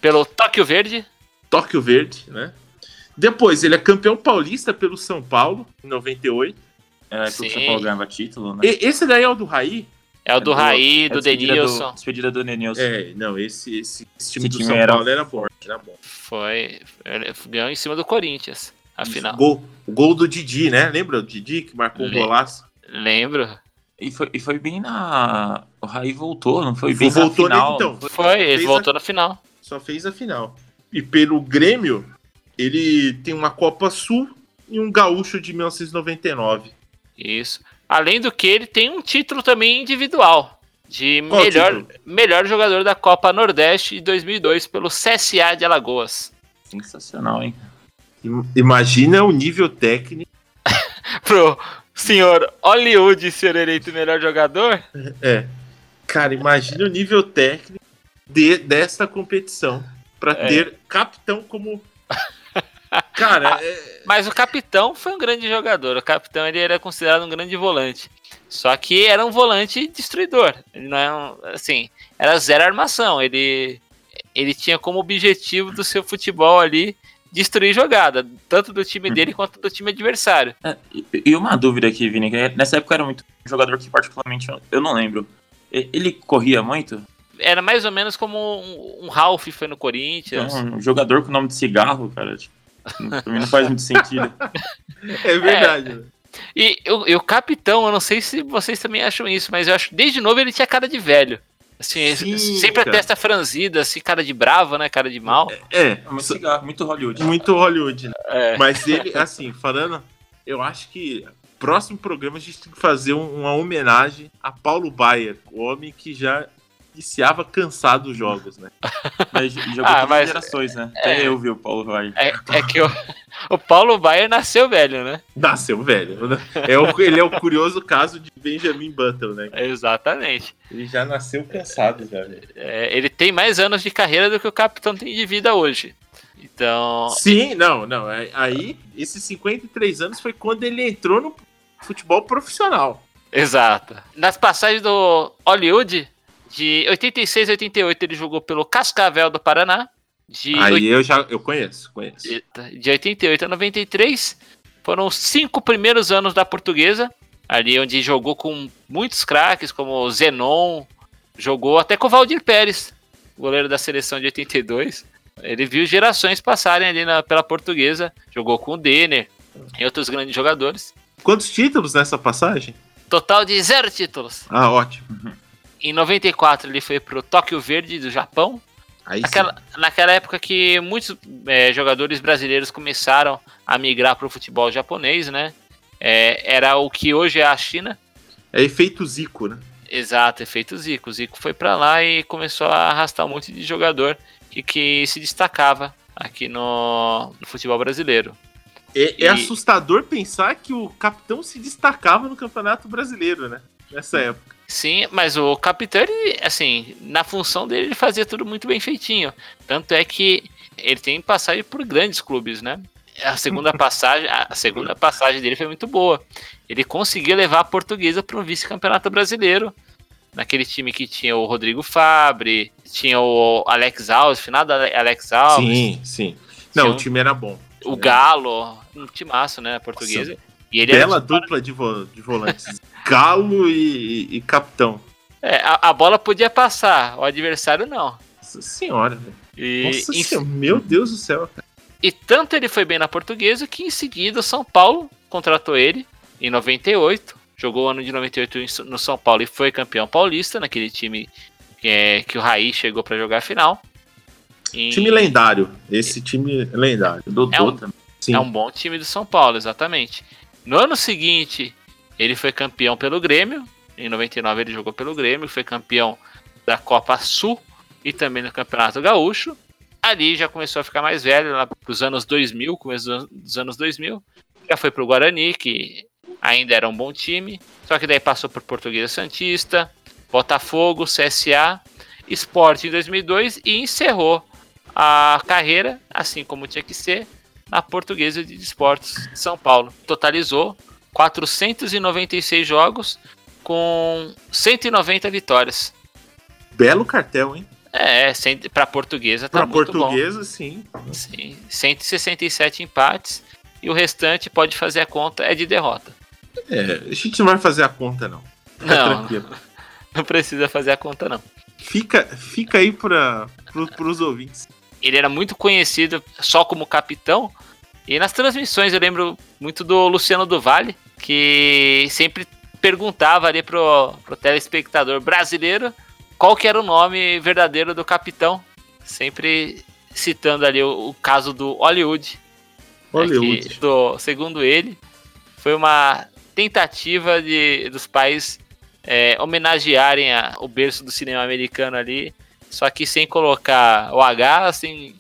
Pelo Tóquio Verde. Tóquio Verde, né? Depois, ele é campeão paulista pelo São Paulo, em 98. Era que Sim. o São Paulo ganhava título, né? E- esse daí é o do Raí? É o do É do- Raí, É do despedida Denilson. Despedida do Denilson. É, não, esse, esse, esse time Esse do time São era Paulo era bom. Era bom. Foi. Ganhou em cima do Corinthians. Afinal. Gol, o gol do Didi, né? Lembra o Didi que marcou um Lembro. golaço? Lembro. E, foi, e foi bem na. O Raí voltou, não foi bem Voltou na final. nele, então. Foi, ele Fez a- voltou na final. Só fez a final. E pelo Grêmio, ele tem uma Copa Sul e um gaúcho de 1999. Isso. Além do que, ele tem um título também individual. De Qual melhor, título? melhor jogador da Copa Nordeste de 2002 pelo CSA de Alagoas. Sensacional, hein? Im- Imagina o nível técnico. (laughs) Pro senhor Hollywood ser eleito melhor jogador? É. Cara, imagina o nível técnico de, desta competição. Pra É. ter capitão como. (laughs) Cara, é, Mas o capitão foi um grande jogador. O capitão ele era considerado um grande volante. Só que era um volante destruidor. Ele não é um, assim, era zero armação. Ele ele tinha como objetivo do seu futebol ali destruir jogada, tanto do time dele quanto do time adversário. É, e, uma dúvida aqui, Vini, que nessa época era muito um jogador que particularmente eu- não lembro. Ele corria muito? Era mais ou menos como um, um Ralph foi no Corinthians. Um jogador com nome de cigarro, cara. Tipo, pra mim não faz muito sentido. (laughs) é verdade. né? E, o- e o capitão, eu não sei se vocês também acham isso, mas eu acho que desde novo ele tinha cara de velho. Assim, Sim, sempre a cara. testa franzida, assim, cara de bravo, né? Cara de mal. É, Muito cigarro, muito Hollywood. muito Hollywood. né? É. Mas ele, assim, falando, eu acho que próximo programa a gente tem que fazer um- uma homenagem a Paulo Baier, o homem que já iniciava cansado os jogos, né? Mas jogou (laughs) Ah, mas- as gerações, né? é. Até eu vi o Paulo Vai. É, é que o, o Paulo Baier nasceu velho, né? Nasceu velho. né? É o, ele é o curioso caso de Benjamin Button, né? Exatamente. Ele já nasceu cansado, já, velho. É, ele tem mais anos de carreira do que o capitão tem de vida hoje. Então, Sim, não, não. é- Aí, esses 53 anos foi quando ele entrou no futebol profissional. exato. Nas passagens do Hollywood, de 86 a 88 ele jogou pelo Cascavel do Paraná. De Aí eu já eu conheço, conheço. De 88 a 93 foram os cinco primeiros anos da portuguesa, ali onde jogou com muitos craques, como o Zenon, jogou até com o Valdir Pérez, goleiro da seleção de 82. Ele viu gerações passarem ali na- pela portuguesa, jogou com o Denner e outros grandes jogadores. Quantos títulos nessa passagem? Total de zero títulos. Ah, ótimo. Em 94 ele foi pro Tóquio Verde do Japão, Aí sim. Naquela, naquela época que muitos é, jogadores brasileiros começaram a migrar para o futebol japonês, né? É, era o que hoje é a China. É efeito Zico, né? Exato, efeito Zico. O Zico foi para lá e começou a arrastar um monte de jogador que, que se destacava aqui no, no futebol brasileiro. É, é E- assustador pensar que o capitão se destacava no Campeonato Brasileiro, né? Nessa época. Sim, mas o capitão, ele, assim, na função dele, ele fazia tudo muito bem feitinho. Tanto é que ele tem passagem por grandes clubes, né? A segunda (laughs) passagem, a segunda passagem dele foi muito boa. Ele conseguiu levar a portuguesa para um vice-campeonato brasileiro. Naquele time que tinha o Rodrigo Fabre, tinha o Alex Alves, final da Alex Alves, Sim, sim. Não, o time era bom. o Galo, um timaço, né, a portuguesa. E ele Bela era, dupla de, vo- de volantes. (laughs) Galo e, e- e capitão. é, a, a bola podia passar, o adversário não. Nossa senhora, velho. E, Nossa em- senhora, meu Deus do céu. cara. E tanto ele foi bem na portuguesa que em seguida o São Paulo contratou ele em 98. Jogou o ano de 98 em- no São Paulo e foi campeão paulista naquele time que, é, que o Raí chegou para jogar a final. E Time lendário. Esse time lendário. Dodô É um- também. Sim. É um bom time do São Paulo, exatamente. No ano seguinte, ele foi campeão pelo Grêmio. Em 99 ele jogou pelo Grêmio, foi campeão da Copa Sul e também no Campeonato Gaúcho. ali já começou a ficar mais velho, lá pros anos 2000, começo dos anos 2000. Já foi pro Guarani, que ainda era um bom time. Só que daí passou por Portuguesa Santista, Botafogo, CSA, Sport em 2002 e encerrou a carreira, assim como tinha que ser, na Portuguesa de Esportes de São Paulo. Totalizou 496 jogos com 190 vitórias. Belo cartel, hein? É, para portuguesa tá Pra muito portuguesa, sim. bom. Sim, 167 empates e o restante pode fazer a conta é de derrota. É, a gente não vai fazer a conta, não. Fica Não. tranquilo. (laughs) Não precisa fazer a conta não. Fica, fica aí para pro, pros ouvintes. Ele era muito conhecido só como capitão e nas transmissões eu lembro muito do Luciano do Vale, que sempre perguntava ali pro, pro telespectador brasileiro qual que era o nome verdadeiro do capitão, sempre citando ali o, o caso do Hollywood. né, Hollywood. que, do, segundo ele, foi uma tentativa de, dos pais é, homenagearem a- o berço do cinema americano ali, só que sem colocar o H, sem,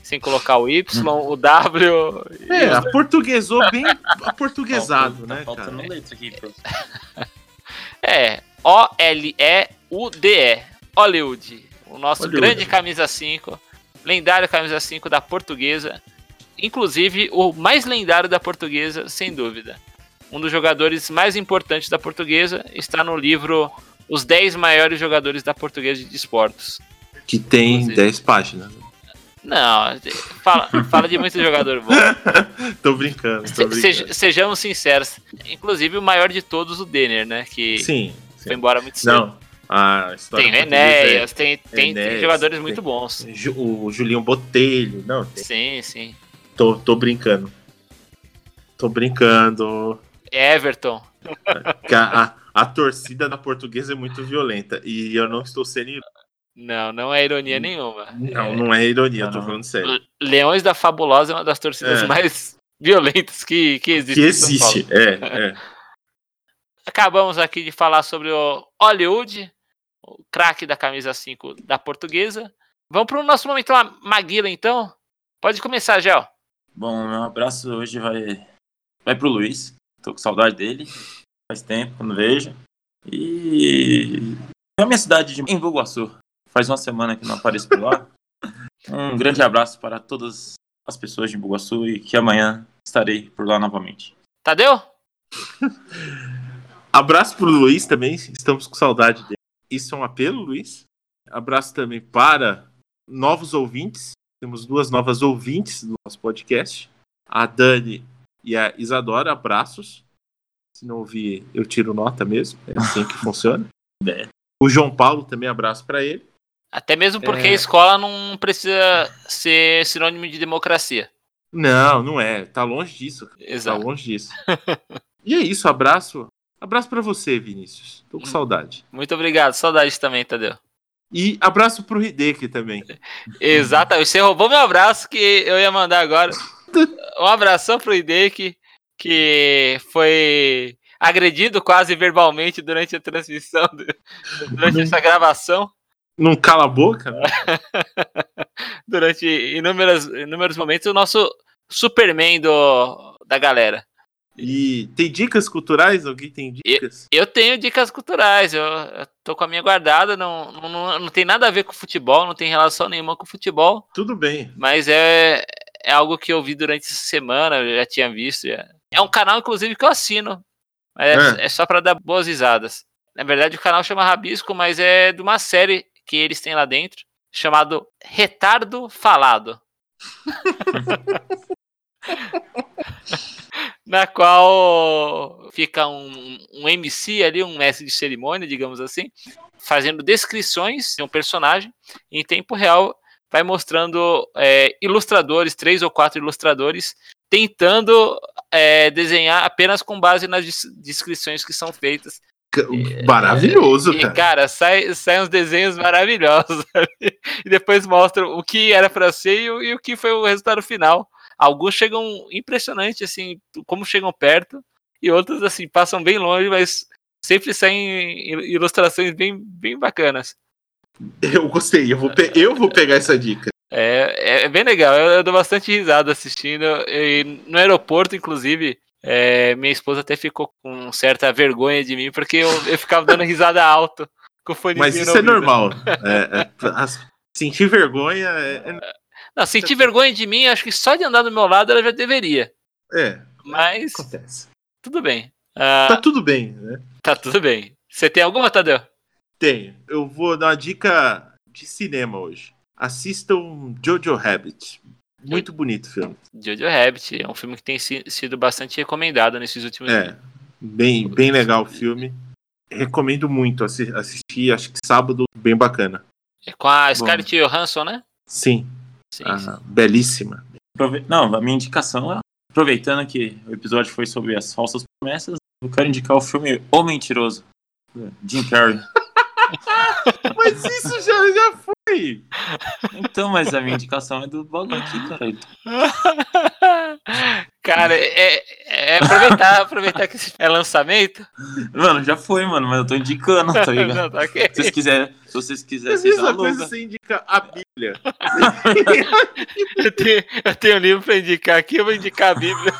sem colocar o Y, o W. e É, aportuguesou bem aportuguesado, Tá né, faltando cara? letra aqui. É, O-L-E-U-D-E. Hollywood. O nosso Hollywood. grande camisa 5, lendário camisa 5 da portuguesa. Inclusive o mais lendário da portuguesa, sem dúvida. Um dos jogadores mais importantes da portuguesa está no livro Os 10 maiores jogadores da portuguesa de esportes. Que tem Inclusive. 10 páginas. Não, fala, fala de muito jogador bom. (laughs) tô brincando, tô brincando. seja- sejamos sinceros. Inclusive o maior de todos, o Denner, né? Que Sim, foi sim. embora muito cedo. Não, a história Tem portuguesa Enéas, tem, tem, tem Enéas, jogadores tem- muito bons. é o Julinho Botelho. Não, tem- Sim, sim. tô, tô brincando. Tô brincando. Everton. Que a, a, a torcida da portuguesa é muito violenta. E eu não estou sendo. Não, não é ironia nenhuma. Não, não é ironia, eu tô Não. falando sério. Le- Leões da Fabulosa é uma das torcidas É. mais (laughs) violentas que, que existe. Que existe, é, (laughs) é. Acabamos aqui de falar sobre o Hollywood, o craque da camisa 5 da portuguesa. Vamos para o nosso momento Ma- Maguila, então. Pode começar, Gel. Bom, meu abraço hoje vai, vai pro Luiz. Tô com saudade dele. Faz tempo que eu não vejo. E é a minha cidade de Embu-Guaçu. Faz uma semana que não apareço por lá. (laughs) Um grande abraço para todas as pessoas de Embu-Guaçu e que amanhã estarei por lá novamente. Tadeu? (laughs) Abraço pro Luiz também, estamos com saudade dele. Isso é um apelo, Luiz. Abraço também para novos ouvintes. Temos duas novas ouvintes do nosso podcast. A Dani e a Isadora, abraços. Se não ouvir, eu tiro nota mesmo. É assim que (laughs) funciona. É. O João Paulo também, abraço para ele. Até mesmo porque É. a escola não precisa ser sinônimo de democracia. Não, não é. Tá longe disso. Tá Exato. longe disso. (laughs) e é isso, abraço. Abraço para você, Vinícius. Tô com Hum. saudade. Muito obrigado. Saudade também, Tadeu. E abraço pro Hideki também. (laughs) Exatamente. Você roubou meu abraço que eu ia mandar agora. (laughs) Um abração pro Idek, que foi agredido quase verbalmente durante a transmissão, durante essa gravação, Não cala a boca, né? (laughs) durante inúmeros, inúmeros momentos, o nosso Superman do, da galera. E tem dicas culturais? Alguém tem dicas? Eu tenho dicas culturais, eu, eu tô com a minha guardada, não, não, não, tem nada a ver com futebol, não tem relação nenhuma com futebol. Tudo bem. Mas é, é algo que eu vi durante essa semana, eu já tinha visto. já. É um canal, inclusive, que eu assino. Mas é, é só para dar boas risadas. Na verdade, o canal chama Rabisco, mas é de uma série que eles têm lá dentro, chamado Retardo Falado. (laughs) Na qual fica um, um MC ali, um mestre de cerimônia, digamos assim, fazendo descrições de um personagem em tempo real vai mostrando é, ilustradores, três ou quatro ilustradores, tentando é, desenhar apenas com base nas des- descrições que são feitas. Maravilhoso, E, cara. cara, sai, sai uns desenhos maravilhosos. (laughs) sabe? E depois mostra o que era para ser e o, e o que foi o resultado final. Alguns chegam impressionante, assim, como chegam perto, e outros, assim, passam bem longe, mas sempre saem ilustrações bem, bem bacanas. Eu gostei. Eu vou, eu vou pegar essa dica. É, é bem legal, eu, eu dou bastante risada assistindo. E no aeroporto, inclusive, é, minha esposa até ficou com certa vergonha de mim, porque eu, eu ficava dando risada alto com o fone Mas isso é normal. É, é, sentir vergonha é. Não, sentir vergonha de mim, acho que só de andar do meu lado ela já deveria. é, Mas acontece. tudo bem. Ah, Tá tudo bem, né? tá tudo bem. Você tem alguma, Tadeu? Tenho. Eu vou dar uma dica de cinema hoje. Assistam Jojo Rabbit. Muito bonito o filme. Jojo Rabbit. É um filme que tem si- sido bastante recomendado nesses últimos É, bem, bem legal o filme. Recomendo muito assi- assistir, acho que sábado, bem bacana. É com a Scarlett Johansson, né? Sim, Sim, ah, sim. belíssima. Não, a minha indicação é. Aproveitando que o episódio foi sobre as falsas promessas, eu quero indicar o filme O Mentiroso. Jim Carrey. (laughs) (laughs) Mas isso já, já foi. Então, mas a minha indicação é do bagulho aqui, cara. (laughs) Cara, é, é aproveitar, aproveitar que é lançamento. Mano, já foi, mano, mas eu tô indicando, tá ligado? (laughs) Não, tá ok. Se vocês quiserem, se vocês quiserem, a vocês coisa alugam. você indica a Bíblia. Eu tenho, eu tenho um livro pra indicar aqui, eu vou indicar a Bíblia.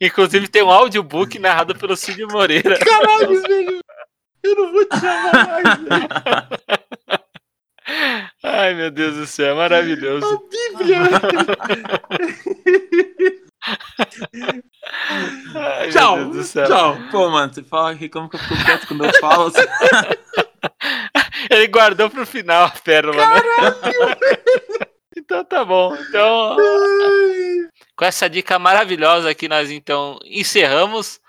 Inclusive tem um audiobook narrado pelo Cid Moreira. Caralho, velho. Eu não vou te chamar mais, velho. (laughs) Ai, meu Deus do céu, é maravilhoso. Bíblia. Ai, Tchau, meu Deus do céu. tchau. Pô, mano, você fala aqui como que eu fico quieto quando eu falo. (laughs) Ele guardou pro final a pérola, né? (laughs) Então tá bom. Então, com essa dica maravilhosa aqui, nós então encerramos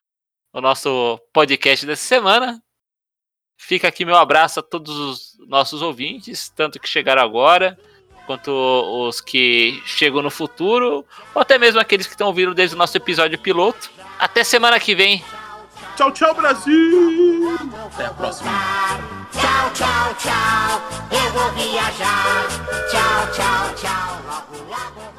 o nosso podcast dessa semana. Fica aqui meu abraço a todos os nossos ouvintes, tanto que chegaram agora, quanto os que chegam no futuro, ou até mesmo aqueles que estão ouvindo desde o nosso episódio piloto. Até semana que vem. Tchau, tchau, Brasil. Até a próxima. Tchau, tchau, tchau. Eu vou viajar. Tchau, tchau, tchau. Logo, logo